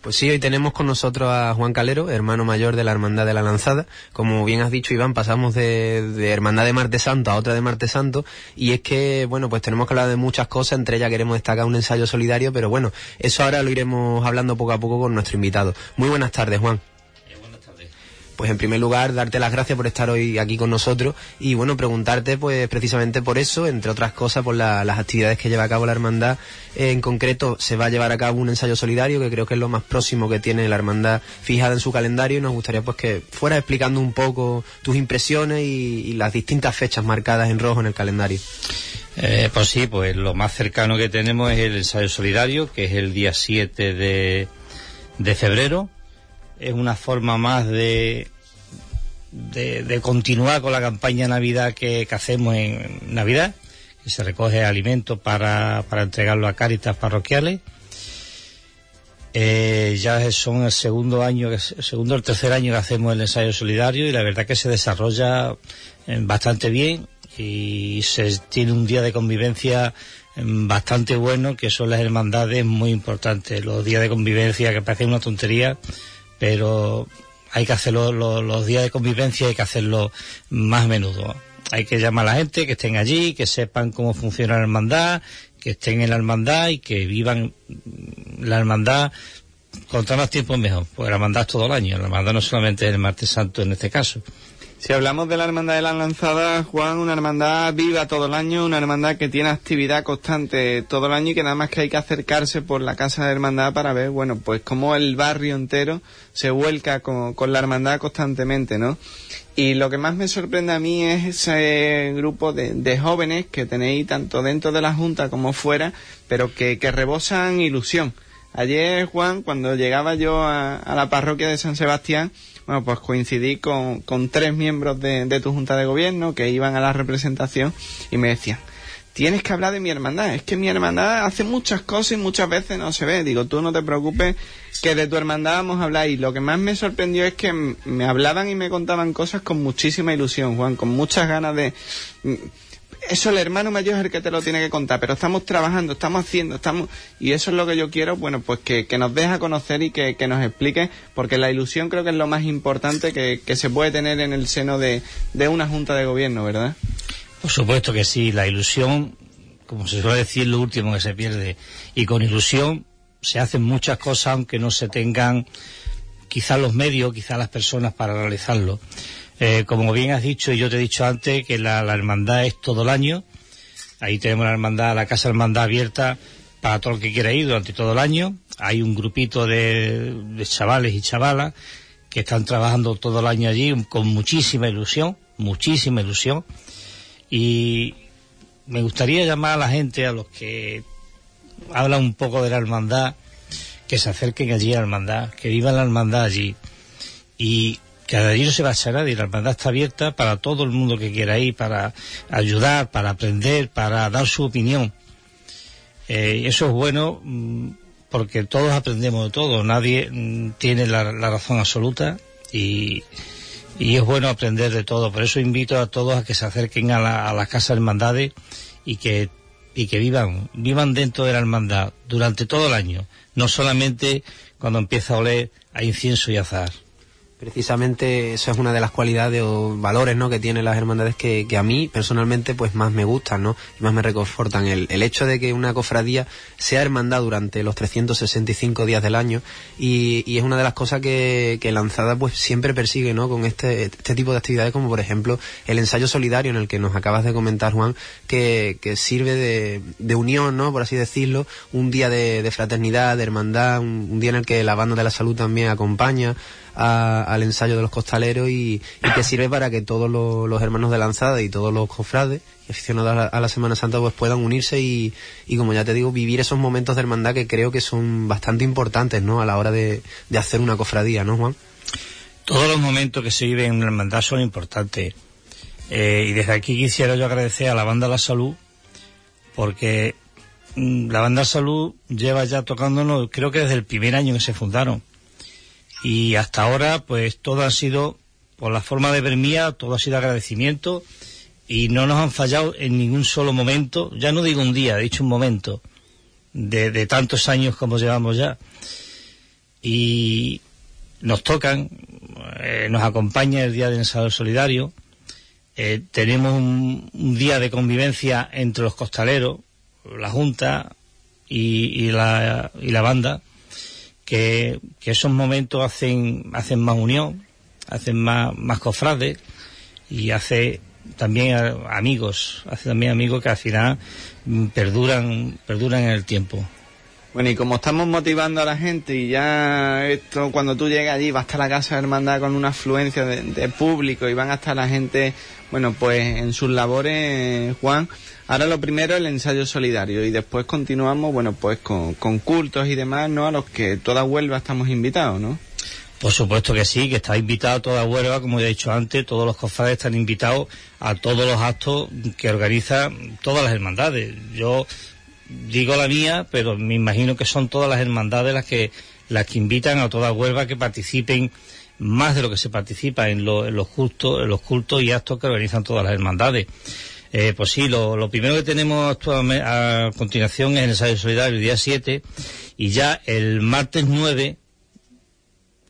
Pues sí, hoy tenemos con nosotros a Juan Calero, hermano mayor de la Hermandad de la Lanzada. Como bien has dicho, Iván, pasamos de, Hermandad de Martes Santo a otra de Martes Santo. Y es que, bueno, pues tenemos que hablar de muchas cosas. Entre ellas queremos destacar un ensayo solidario, pero bueno, eso ahora lo iremos hablando poco a poco con nuestro invitado. Muy buenas tardes, Juan. Pues en primer lugar, darte las gracias por estar hoy aquí con nosotros y bueno, preguntarte pues precisamente por eso, entre otras cosas, por la- las actividades que lleva a cabo la hermandad. Eh, en concreto, se va a llevar a cabo un ensayo solidario que creo que es lo más próximo que tiene la hermandad fijada en su calendario y nos gustaría pues que fueras explicando un poco tus impresiones y, y las distintas fechas marcadas en rojo en el calendario. Eh, pues sí, pues lo más cercano que tenemos es el ensayo solidario, que es el día 7 de, de febrero. Es una forma más de, de, continuar con la campaña Navidad que, que hacemos en Navidad, que se recoge alimentos para, para entregarlo a cáritas parroquiales. Eh, ya son el segundo año, el segundo o el tercer año que hacemos el ensayo solidario y la verdad que se desarrolla eh, bastante bien y se tiene un día de convivencia eh, bastante bueno que son las hermandades muy importantes. Los días de convivencia que parecen una tontería, pero hay que hacerlo, lo- los días de convivencia hay que hacerlo más a menudo. Hay que llamar a la gente, que estén allí, que sepan cómo funciona la hermandad, que estén en la hermandad y que vivan la hermandad contra más tiempo mejor, porque la hermandad es todo el año, la hermandad no solamente es el martes santo en este caso. Si hablamos de la Hermandad de la Lanzada, Juan, una hermandad viva todo el año, una hermandad que tiene actividad constante todo el año y que nada más que hay que acercarse por la casa de hermandad para ver, bueno, pues cómo el barrio entero se vuelca con, con la hermandad constantemente, ¿no? Y lo que más me sorprende a mí es ese grupo de, de jóvenes que tenéis tanto dentro de la Junta como fuera, pero que, que rebosan ilusión. Ayer, Juan, cuando llegaba yo a, la parroquia de San Sebastián, bueno, pues coincidí con, con tres miembros de, de tu Junta de Gobierno que iban a la representación y me decían, tienes que hablar de mi hermandad, es que mi hermandad hace muchas cosas y muchas veces no se ve. Digo, tú no te preocupes que de tu hermandad vamos a hablar. Y lo que más me sorprendió es que me hablaban y me contaban cosas con muchísima ilusión, Juan, con muchas ganas de... Eso el hermano mayor es el que te lo tiene que contar, pero estamos trabajando, estamos haciendo, estamos... Y eso es lo que yo quiero, bueno, pues que, que nos deje a conocer y que, que nos explique, porque la ilusión creo que es lo más importante que, que se puede tener en el seno de, de una junta de gobierno, ¿verdad? Por supuesto que sí, la ilusión, como se suele decir, lo último que se pierde. Y con ilusión se hacen muchas cosas aunque no se tengan quizás los medios, quizás las personas para realizarlo. Eh, como bien has dicho y yo te he dicho antes que la, hermandad es todo el año. Ahí tenemos la hermandad, la casa hermandad abierta para todo el que quiera ir durante todo el año. Hay un grupito de, de chavales y chavalas que están trabajando todo el año allí con muchísima ilusión, muchísima ilusión. Y me gustaría llamar a la gente, a los que hablan un poco de la hermandad, que se acerquen allí a la hermandad, que vivan la hermandad allí. Y que allí se va a echar nadie, la hermandad está abierta para todo el mundo que quiera ir, para ayudar, para aprender, para dar su opinión. Eh, eso es bueno mm, porque todos aprendemos de todo, nadie mm, tiene la, razón absoluta y, y es bueno aprender de todo. Por eso invito a todos a que se acerquen a la, a la casa hermandades y que, y que vivan, vivan dentro de la hermandad durante todo el año, no solamente cuando empieza a oler a incienso y azar. Precisamente eso es una de las cualidades o valores ¿no? que tienen las hermandades que, que a mí personalmente pues más me gustan ¿no? y más me reconfortan. El, el hecho de que una cofradía sea hermandad durante los 365 días del año y, y es una de las cosas que, que Lanzada pues siempre persigue ¿no? con este, este tipo de actividades como por ejemplo el ensayo solidario en el que nos acabas de comentar Juan que, que sirve de, de unión, ¿no? por así decirlo, un día de, de fraternidad, de hermandad, un, un día en el que la banda de la salud también acompaña a- al ensayo de los costaleros y, y que sirve para que todos los, hermanos de lanzada y todos los cofrades y aficionados a la, Semana Santa pues puedan unirse y, como ya te digo, vivir esos momentos de hermandad que creo que son bastante importantes, ¿no? A la hora de, hacer una cofradía, ¿no, Juan? Todos los momentos que se viven en la hermandad son importantes. Eh, y desde aquí quisiera yo agradecer a la banda La Salud, porque mm, la banda Salud lleva ya tocándonos, creo que desde el primer año que se fundaron. Y hasta ahora, pues todo ha sido, por la forma de ver mía, todo ha sido agradecimiento y no nos han fallado en ningún solo momento, ya no digo un día, he dicho un momento, de, tantos años como llevamos ya. Y nos tocan, eh, nos acompaña el Día de Ensayo Solidario, eh, tenemos un, un día de convivencia entre los costaleros, la Junta y la, y la banda, que, esos momentos hacen, hacen más unión, hacen más, más cofrades y hace también amigos, hace también amigos que al final mm, perduran, perduran en el tiempo. Bueno, y como estamos motivando a la gente y ya esto, cuando tú llegas allí, va a la Casa de Hermandad con una afluencia de, de público y van a estar la gente, bueno, pues en sus labores, Juan. Ahora lo primero el ensayo solidario y después continuamos, bueno, pues con, con cultos y demás, ¿no? A los que toda Huelva estamos invitados, ¿no? Por supuesto que sí, que está invitado toda Huelva, como he dicho antes, todos los cofrades están invitados a todos los actos que organizan todas las hermandades. Yo digo la mía, pero me imagino que son todas las hermandades las que las que invitan a toda Huelva que participen más de lo que se participa en, lo- en los cultos, en los cultos y actos que organizan todas las hermandades. Eh, pues sí, lo, lo primero que tenemos actualme- a continuación es el ensayo solidario el día 7 y ya el martes 9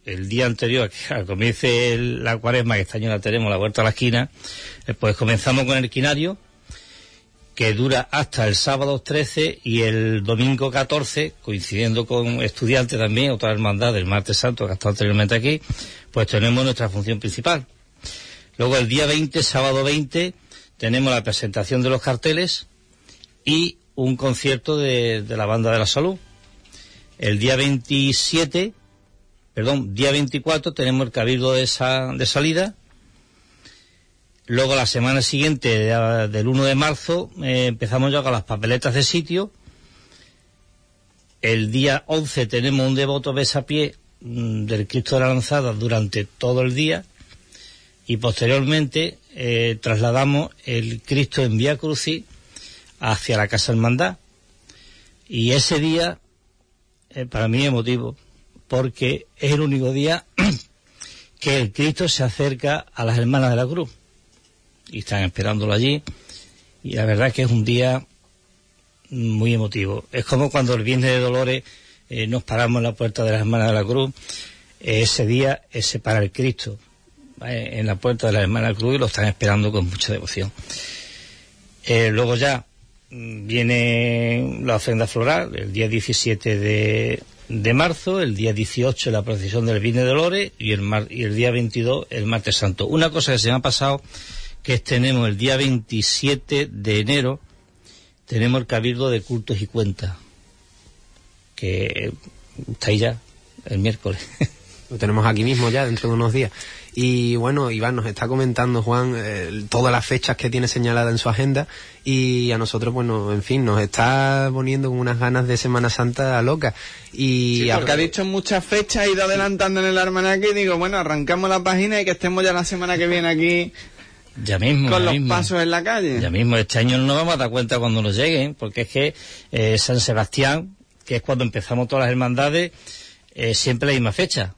el día anterior a que comience la cuaresma, que este año la tenemos, la vuelta a la esquina, eh, pues comenzamos con el quinario, que dura hasta el sábado 13 y el domingo 14, coincidiendo con estudiantes también, otra hermandad del martes santo que ha estado anteriormente aquí, pues tenemos nuestra función principal. Luego el día 20, sábado 20, tenemos la presentación de los carteles y un concierto de, de la banda de la salud. El día 27, perdón, día 24 tenemos el cabildo de, esa, de salida. Luego la semana siguiente, de- del 1 de marzo, eh, empezamos ya con las papeletas de sitio. El día 11 tenemos un devoto besapié mm, del Cristo de la Lanzada durante todo el día. Y posteriormente eh, trasladamos el Cristo en Vía Crucis hacia la Casa Hermandad. Y ese día, eh, para mí es emotivo, porque es el único día que el Cristo se acerca a las hermanas de la cruz. Y están esperándolo allí. Y la verdad es que es un día muy emotivo. Es como cuando el Viernes de Dolores eh, nos paramos en la puerta de las hermanas de la cruz. Eh, ese día es para el Cristo eh, en la puerta de las hermanas de la cruz y lo están esperando con mucha devoción. Luego ya mm, viene la ofrenda floral el día 17 de, de marzo, el día 18 la procesión del Viernes de Dolores y el, mar- y el día 22 el martes santo. Una cosa que se me ha pasado que es tenemos el día 27 de enero tenemos el cabildo de cultos y cuentas que está ahí ya el miércoles. Lo tenemos aquí mismo ya, dentro de unos días. Y bueno, Iván nos está comentando, Juan, eh, todas las fechas que tiene señaladas en su agenda y a nosotros, bueno, en fin, nos está poniendo con unas ganas de Semana Santa loca. Y Sí, porque ha dicho muchas fechas, ha ido adelantando en el almanaque y digo, bueno, arrancamos la página y que estemos ya la semana que viene aquí ya mismo. con ya los mismo. pasos en la calle. Ya mismo, este año no nos vamos a dar cuenta cuando nos lleguen, porque es que eh, San Sebastián, que es cuando empezamos todas las hermandades, eh, siempre la misma fecha,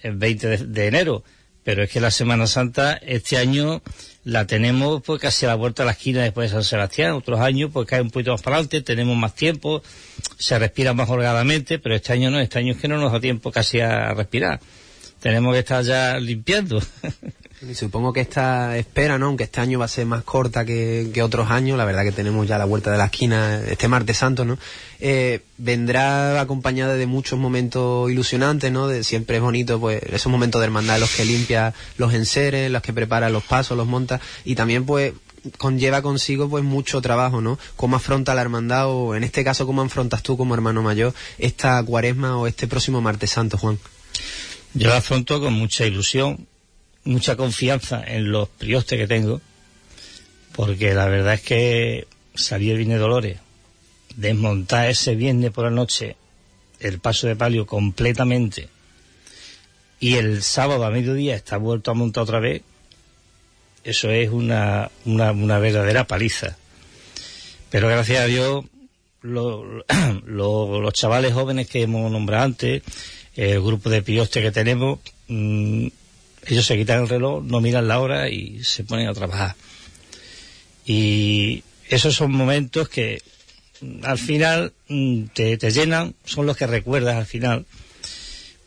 el 20 de, de enero. Pero es que la Semana Santa este año la tenemos pues casi a la vuelta de la esquina después de San Sebastián. Otros años pues cae un poquito más para adelante, tenemos más tiempo, se respira más holgadamente, pero este año no, este año es que no nos da tiempo casi a respirar. Tenemos que estar ya limpiando. Supongo que esta espera, ¿no? Aunque este año va a ser más corta que, que otros años, la verdad que tenemos ya la vuelta de la esquina este martes santo, ¿no? Eh, vendrá acompañada de muchos momentos ilusionantes, ¿no? De, siempre es bonito, pues, esos momentos de hermandad, los que limpia los enseres, los que prepara los pasos, los monta, y también, pues, conlleva consigo, pues, mucho trabajo, ¿no? Cómo afronta la hermandad, o en este caso, cómo afrontas tú como hermano mayor esta cuaresma o este próximo martes santo, Juan. Yo la afronto con mucha ilusión, mucha confianza en los priostes que tengo, porque la verdad es que salir el Viernes Dolores, desmontar ese viernes por la noche el paso de palio completamente y el sábado a mediodía está vuelto a montar otra vez, eso es una, una, una verdadera paliza. Pero gracias a Dios, lo- lo- los chavales jóvenes que hemos nombrado antes, el grupo de piostes que tenemos, mm, ellos se quitan el reloj, no miran la hora y se ponen a trabajar. Y esos son momentos que mm, al final mm, te, te llenan, son los que recuerdas al final,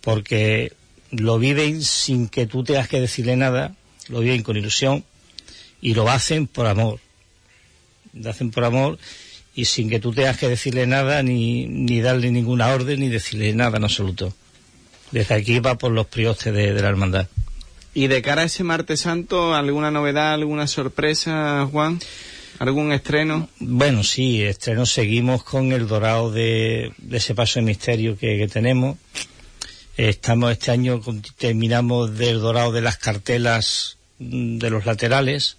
porque lo viven sin que tú tengas que decirle nada, lo viven con ilusión y lo hacen por amor. Lo hacen por amor y sin que tú tengas que decirle nada, ni, ni darle ninguna orden, ni decirle nada en absoluto. Desde aquí va por los priostes de, de la hermandad. Y de cara a ese martes santo, ¿alguna novedad, alguna sorpresa, Juan? ¿Algún estreno? Bueno, sí, estreno seguimos con el dorado de, ese paso de misterio que, tenemos. Estamos este año, terminamos del dorado de las cartelas mm, de los laterales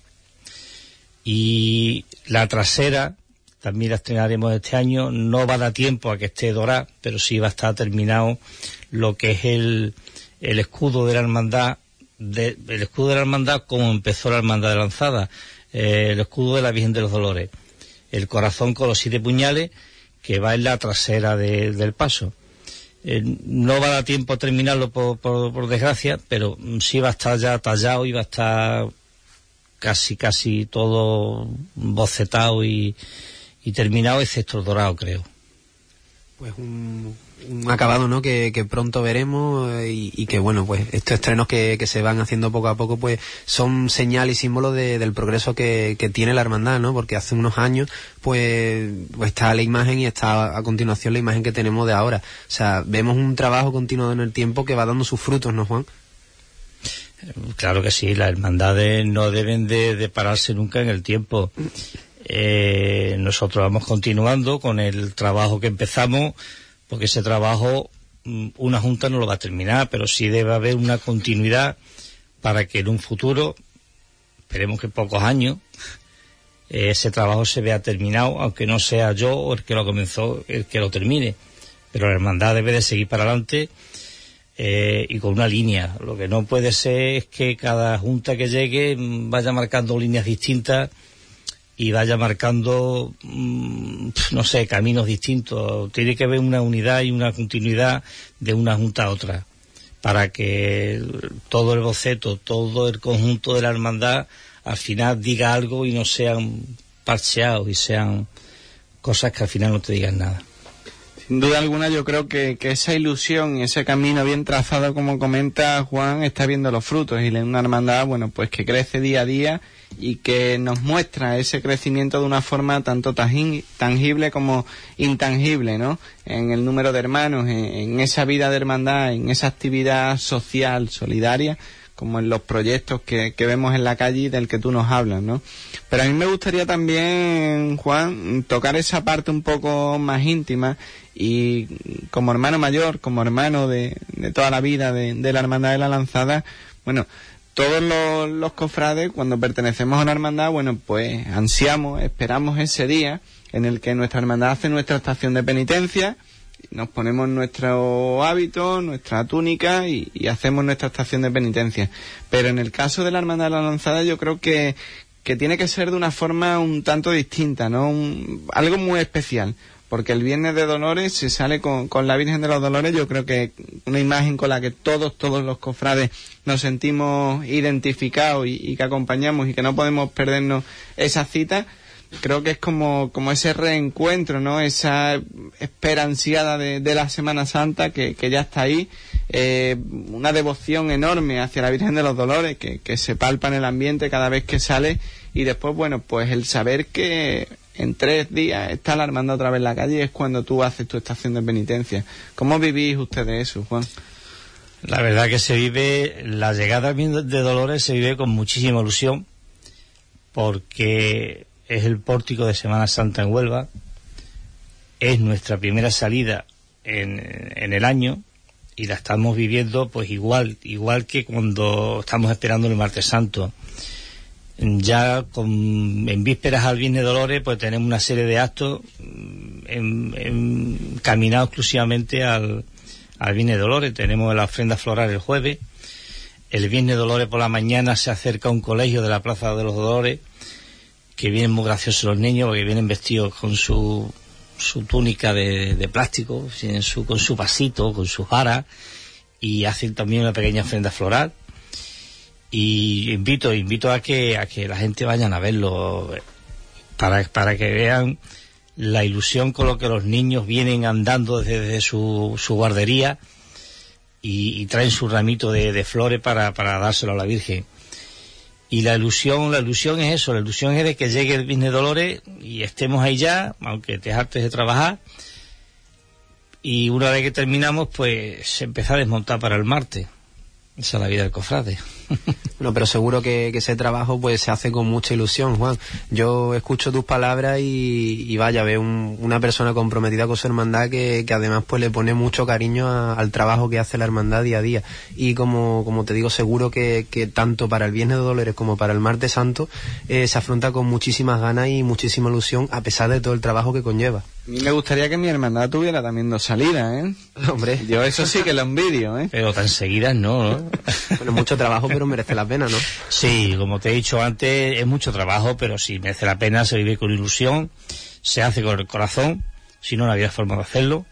y la trasera también la estrenaremos este año. No va a dar tiempo a que esté dorada, pero sí va a estar terminado lo que es el, el escudo de la hermandad, de- el escudo de la hermandad como empezó la hermandad de lanzada, eh, el escudo de la Virgen de los Dolores, el corazón con los siete puñales que va en la trasera de- del paso. Eh, no va a dar tiempo a terminarlo por, por- por desgracia, pero sí va a estar ya tallado y va a estar casi casi todo bocetado y, y terminado, excepto el dorado, creo. Pues un, un acabado, ¿no? Que, que pronto veremos eh, y, que, bueno, pues estos estrenos que, que se van haciendo poco a poco, pues son señal y símbolo de- del progreso que, que tiene la hermandad, ¿no? Porque hace unos años, pues, pues está la imagen y está a continuación la imagen que tenemos de ahora. O sea, vemos un trabajo continuado en el tiempo que va dando sus frutos, ¿no, Juan? Claro que sí, las hermandades no deben de, de pararse nunca en el tiempo. Eh, nosotros vamos continuando con el trabajo que empezamos, porque ese trabajo mm, una junta no lo va a terminar, pero sí debe haber una continuidad para que en un futuro, esperemos que en pocos años, eh, ese trabajo se vea terminado, aunque no sea yo el que lo comenzó el que lo termine. Pero la hermandad debe de seguir para adelante eh, y con una línea. Lo que no puede ser es que cada junta que llegue mm, vaya marcando líneas distintas y vaya marcando, mm, no sé, caminos distintos. Tiene que haber una unidad y una continuidad de una junta a otra para que todo el boceto, todo el conjunto de la hermandad al final diga algo y no sean parcheados y sean cosas que al final no te digan nada. Sin duda alguna yo creo que, que esa ilusión y ese camino bien trazado como comenta Juan está viendo los frutos y una hermandad bueno pues que crece día a día y que nos muestra ese crecimiento de una forma tanto tangible como intangible ¿no? en el número de hermanos en, en esa vida de hermandad en esa actividad social solidaria como en los proyectos que, que vemos en la calle y del que tú nos hablas, ¿no? Pero a mí me gustaría también, Juan, tocar esa parte un poco más íntima y como hermano mayor, como hermano de, de toda la vida de, de la Hermandad de la Lanzada, bueno, todos los, los cofrades, cuando pertenecemos a una hermandad, bueno, pues ansiamos, esperamos ese día en el que nuestra hermandad hace nuestra estación de penitencia, nos ponemos nuestro hábito, nuestra túnica y, y hacemos nuestra estación de penitencia. Pero en el caso de la Hermandad de la Lanzada yo creo que, que tiene que ser de una forma un tanto distinta, ¿no? Un- algo muy especial. Porque el Viernes de Dolores se sale con, con la Virgen de los Dolores, yo creo que una imagen con la que todos, todos los cofrades nos sentimos identificados y, que acompañamos y que no podemos perdernos esa cita, creo que es como, como ese reencuentro, ¿no? Esa espera ansiada de, de la Semana Santa que, que ya está ahí. Eh, una devoción enorme hacia la Virgen de los Dolores que, que se palpa en el ambiente cada vez que sale. Y después, bueno, pues el saber que en tres días está la hermandad otra vez la calle es cuando tú haces tu estación de penitencia. ¿Cómo vivís ustedes eso, Juan? La verdad que se vive, la llegada de Dolores se vive con muchísima ilusión, porque es el pórtico de Semana Santa en Huelva, es nuestra primera salida en, en el año y la estamos viviendo pues igual, igual que cuando estamos esperando el martes santo. Ya con, en vísperas al Viernes Dolores pues tenemos una serie de actos mm, encaminados exclusivamente al, Viernes Dolores. Tenemos la ofrenda floral el jueves, el Viernes Dolores por la mañana se acerca a un colegio de la Plaza de los Dolores que vienen muy graciosos los niños porque vienen vestidos con su su túnica de, plástico, su, con su pasito, con sus varas, y hacen también una pequeña ofrenda floral. Y invito, invito a que, a que la gente vayan a verlo, para, para que vean la ilusión con lo que los niños vienen andando desde, su, su, guardería y, traen su ramito de, de flores para, para dárselo a la Virgen. Y la ilusión, la ilusión es eso, la ilusión es de que llegue el Viernes Dolores y estemos ahí ya, aunque te hartes de trabajar. Y una vez que terminamos, pues se empieza a desmontar para el martes. Esa es la vida del cofrade. no, pero seguro que, que, ese trabajo pues se hace con mucha ilusión, Juan. Yo escucho tus palabras y, y vaya, veo un, una persona comprometida con su hermandad que, que además pues le pone mucho cariño a, al trabajo que hace la hermandad día a día. Y como, como te digo, seguro que, que tanto para el Viernes de Dolores como para el Martes Santo eh, se afronta con muchísimas ganas y muchísima ilusión a pesar de todo el trabajo que conlleva. A mí me gustaría que mi hermandad tuviera también dos salidas, ¿eh? Hombre. Yo eso sí que lo envidio, ¿eh? Pero tan seguidas no, ¿no? bueno, mucho trabajo, pero merece la pena, ¿no? Sí, como te he dicho antes, es mucho trabajo, pero sí merece la pena, se vive con ilusión, se hace con el corazón, si no, no había forma de hacerlo.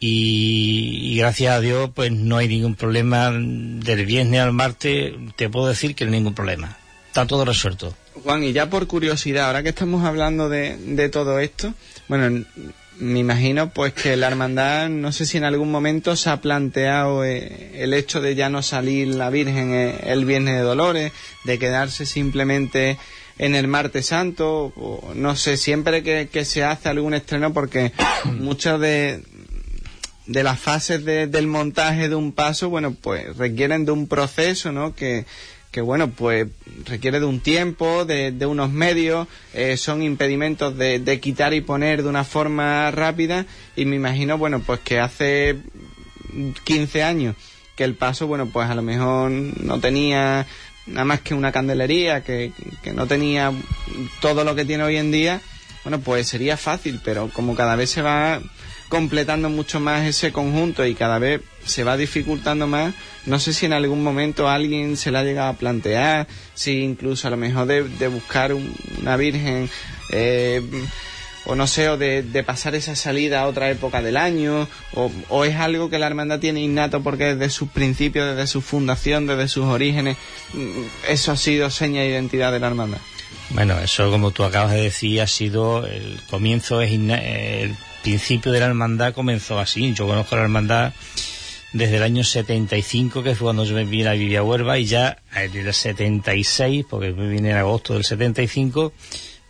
Y, y, gracias a Dios, pues no hay ningún problema del viernes al martes, te puedo decir que no hay ningún problema. Está todo resuelto. Juan, y ya por curiosidad, ahora que estamos hablando de, de todo esto, bueno, me imagino pues que la hermandad, no sé si en algún momento se ha planteado eh, el hecho de ya no salir la Virgen eh, el Viernes de Dolores, de quedarse simplemente en el Martes Santo, o no sé, siempre que, que se hace algún estreno, porque muchas de, de las fases de, del montaje de un paso, bueno, pues requieren de un proceso, ¿no? Que, que bueno, pues requiere de un tiempo, de, de unos medios, eh, son impedimentos de, de, quitar y poner de una forma rápida y me imagino, bueno, pues que hace 15 años que el paso, bueno, pues a lo mejor no tenía nada más que una candelería, que, que no tenía todo lo que tiene hoy en día, bueno, pues sería fácil, pero como cada vez se va completando mucho más ese conjunto y cada vez se va dificultando más, no sé si en algún momento alguien se la ha llegado a plantear, si incluso a lo mejor de, buscar un, una virgen, eh, o no sé, o de, pasar esa salida a otra época del año, o, o, es algo que la hermandad tiene innato porque desde sus principios, desde su fundación, desde sus orígenes, eso ha sido seña de identidad de la hermandad. Bueno, eso como tú acabas de decir ha sido el comienzo, el principio de la hermandad comenzó así. Yo conozco la hermandad desde el año 75, que fue cuando yo me vine a vivir a Huelva, y ya en el 76, porque me vine en agosto del 75,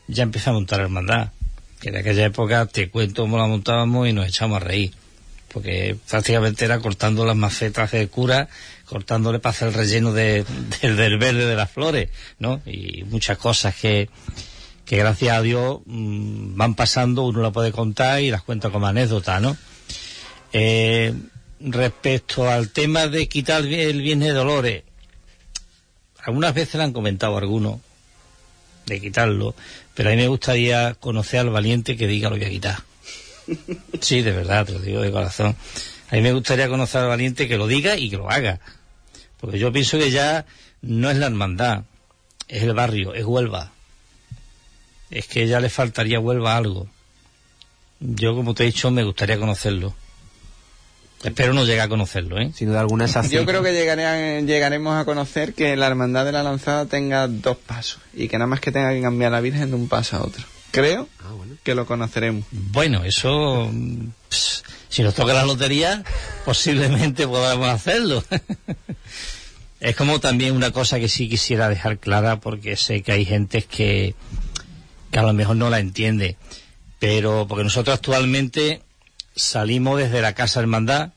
ya empecé a montar la hermandad. Que en aquella época te cuento cómo la montábamos y nos echamos a reír. Porque prácticamente era cortando las macetas de cura, cortándole para hacer el relleno de, de, del verde de las flores, ¿no? Y muchas cosas que, que gracias a Dios mmm, van pasando, uno la puede contar y las cuenta como anécdota, ¿no? Eh, respecto al tema de quitar el Viernes de Dolores, algunas veces le han comentado algunos de quitarlo, pero a mí me gustaría conocer al valiente que diga lo voy a quitar. Sí, de verdad, te lo digo de corazón. A mí me gustaría conocer al valiente que lo diga y que lo haga. Porque yo pienso que ya no es la hermandad, es el barrio, es Huelva es que ya le faltaría Huelva algo. Yo, como te he dicho, me gustaría conocerlo. Espero no llegue a conocerlo, ¿eh? Sin duda alguna es así. Yo creo que llegaré, llegaremos a conocer que la Hermandad de la Lanzada tenga dos pasos y que nada más que tenga que cambiar la Virgen de un paso a otro. Creo ah, bueno. que lo conoceremos. Bueno, eso... Si nos toca la lotería, posiblemente podamos hacerlo. es como también una cosa que sí quisiera dejar clara porque sé que hay gente que que a lo mejor no la entiende, pero porque nosotros actualmente salimos desde la Casa Hermandad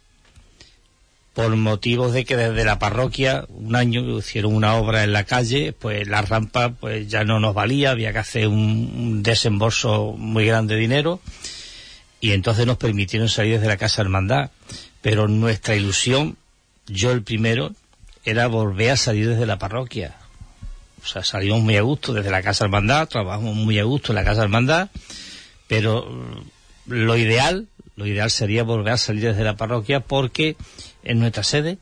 por motivos de que desde la parroquia un año hicieron una obra en la calle, pues la rampa pues ya no nos valía, había que hacer un, un desembolso muy grande de dinero y entonces nos permitieron salir desde la Casa Hermandad. Pero nuestra ilusión, yo el primero, era volver a salir desde la parroquia. O sea, salimos muy a gusto desde la Casa Hermandad, trabajamos muy a gusto en la Casa Hermandad, pero mm, lo ideal, lo ideal sería volver a salir desde la parroquia porque en nuestra sede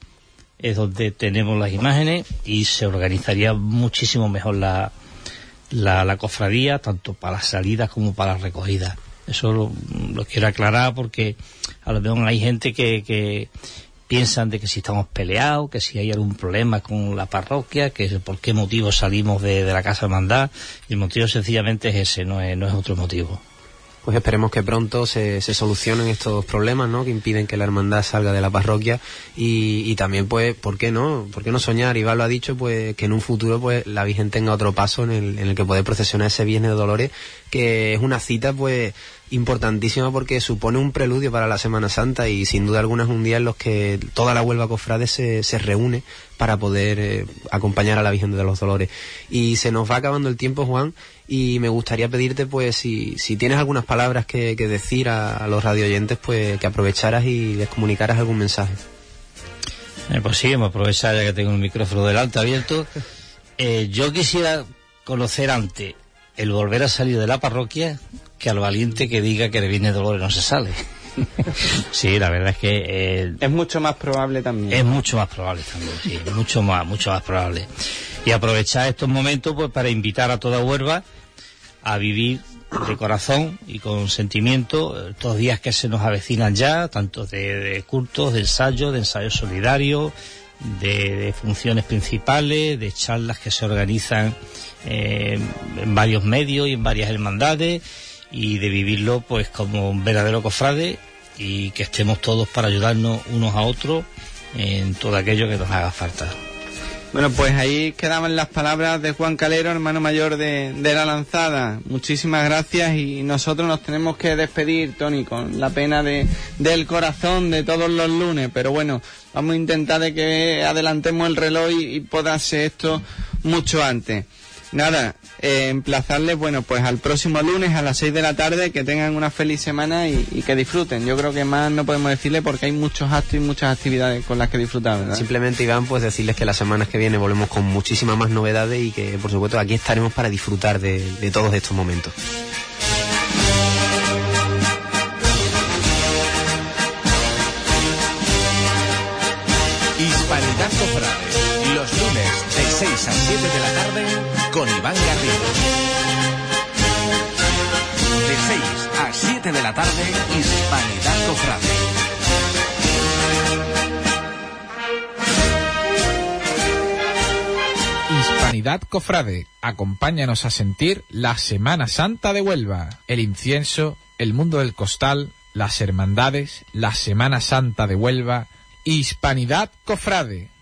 es donde tenemos las imágenes y se organizaría muchísimo mejor la, la, la cofradía, tanto para las salidas como para las recogidas. Eso lo, quiero aclarar porque a lo mejor hay gente que, que piensan de que si estamos peleados, que si hay algún problema con la parroquia, que por qué motivo salimos de, de la casa hermandad. Y el motivo sencillamente es ese, no es, no es otro motivo. Pues esperemos que pronto se, se solucionen estos problemas, ¿no? Que impiden que la hermandad salga de la parroquia y, y también, pues, ¿por qué no? ¿Por qué no soñar? Iván lo ha dicho, pues, que en un futuro, pues, la Virgen tenga otro paso en el, en el que poder procesionar ese Viernes de Dolores, que es una cita, pues, importantísima porque supone un preludio para la Semana Santa y sin duda alguna es un día en los que toda la Huelva Cofrade se, se reúne para poder eh, acompañar a la Virgen de los Dolores. Y se nos va acabando el tiempo, Juan, y me gustaría pedirte, pues, si, si tienes algunas palabras que, que decir a, los radioyentes, pues, que aprovecharas y les comunicaras algún mensaje. Eh, pues sí, vamos a aprovechar ya que tengo el micrófono delante abierto. Eh, yo quisiera conocer antes el volver a salir de la parroquia que al valiente que diga que le viene Dolores no se sale. sí, la verdad es que eh, Es mucho más probable también. es mucho más probable también, sí, mucho más, mucho más probable. Y aprovechar estos momentos pues para invitar a toda Huelva a vivir de corazón y con sentimiento eh, estos días que se nos avecinan ya, tanto de, de cultos, de ensayo, de ensayo solidario, de, de funciones principales, de charlas que se organizan eh, en varios medios y en varias hermandades y de vivirlo pues como un verdadero cofrade y que estemos todos para ayudarnos unos a otros en todo aquello que nos haga falta. Bueno, pues ahí quedaban las palabras de Juan Calero, hermano mayor de, la lanzada. Muchísimas gracias y nosotros nos tenemos que despedir, Tony, con la pena de, del corazón de todos los lunes. Pero bueno, vamos a intentar de que adelantemos el reloj y, y pueda ser esto mucho antes. Nada, eh, emplazarles, bueno, pues al próximo lunes a las 6 de la tarde, que tengan una feliz semana y, que disfruten. Yo creo que más no podemos decirle porque hay muchos actos y muchas actividades con las que disfrutar, ¿verdad? Simplemente, Iván, pues decirles que las semanas que vienen volvemos con muchísimas más novedades y que, por supuesto, aquí estaremos para disfrutar de todos estos momentos. Con Iván Garrido. De 6 a 7 de la tarde, Hispanidad Cofrade. Hispanidad Cofrade, acompáñanos a sentir la Semana Santa de Huelva, el incienso, el mundo del costal, las hermandades, la Semana Santa de Huelva, Hispanidad Cofrade.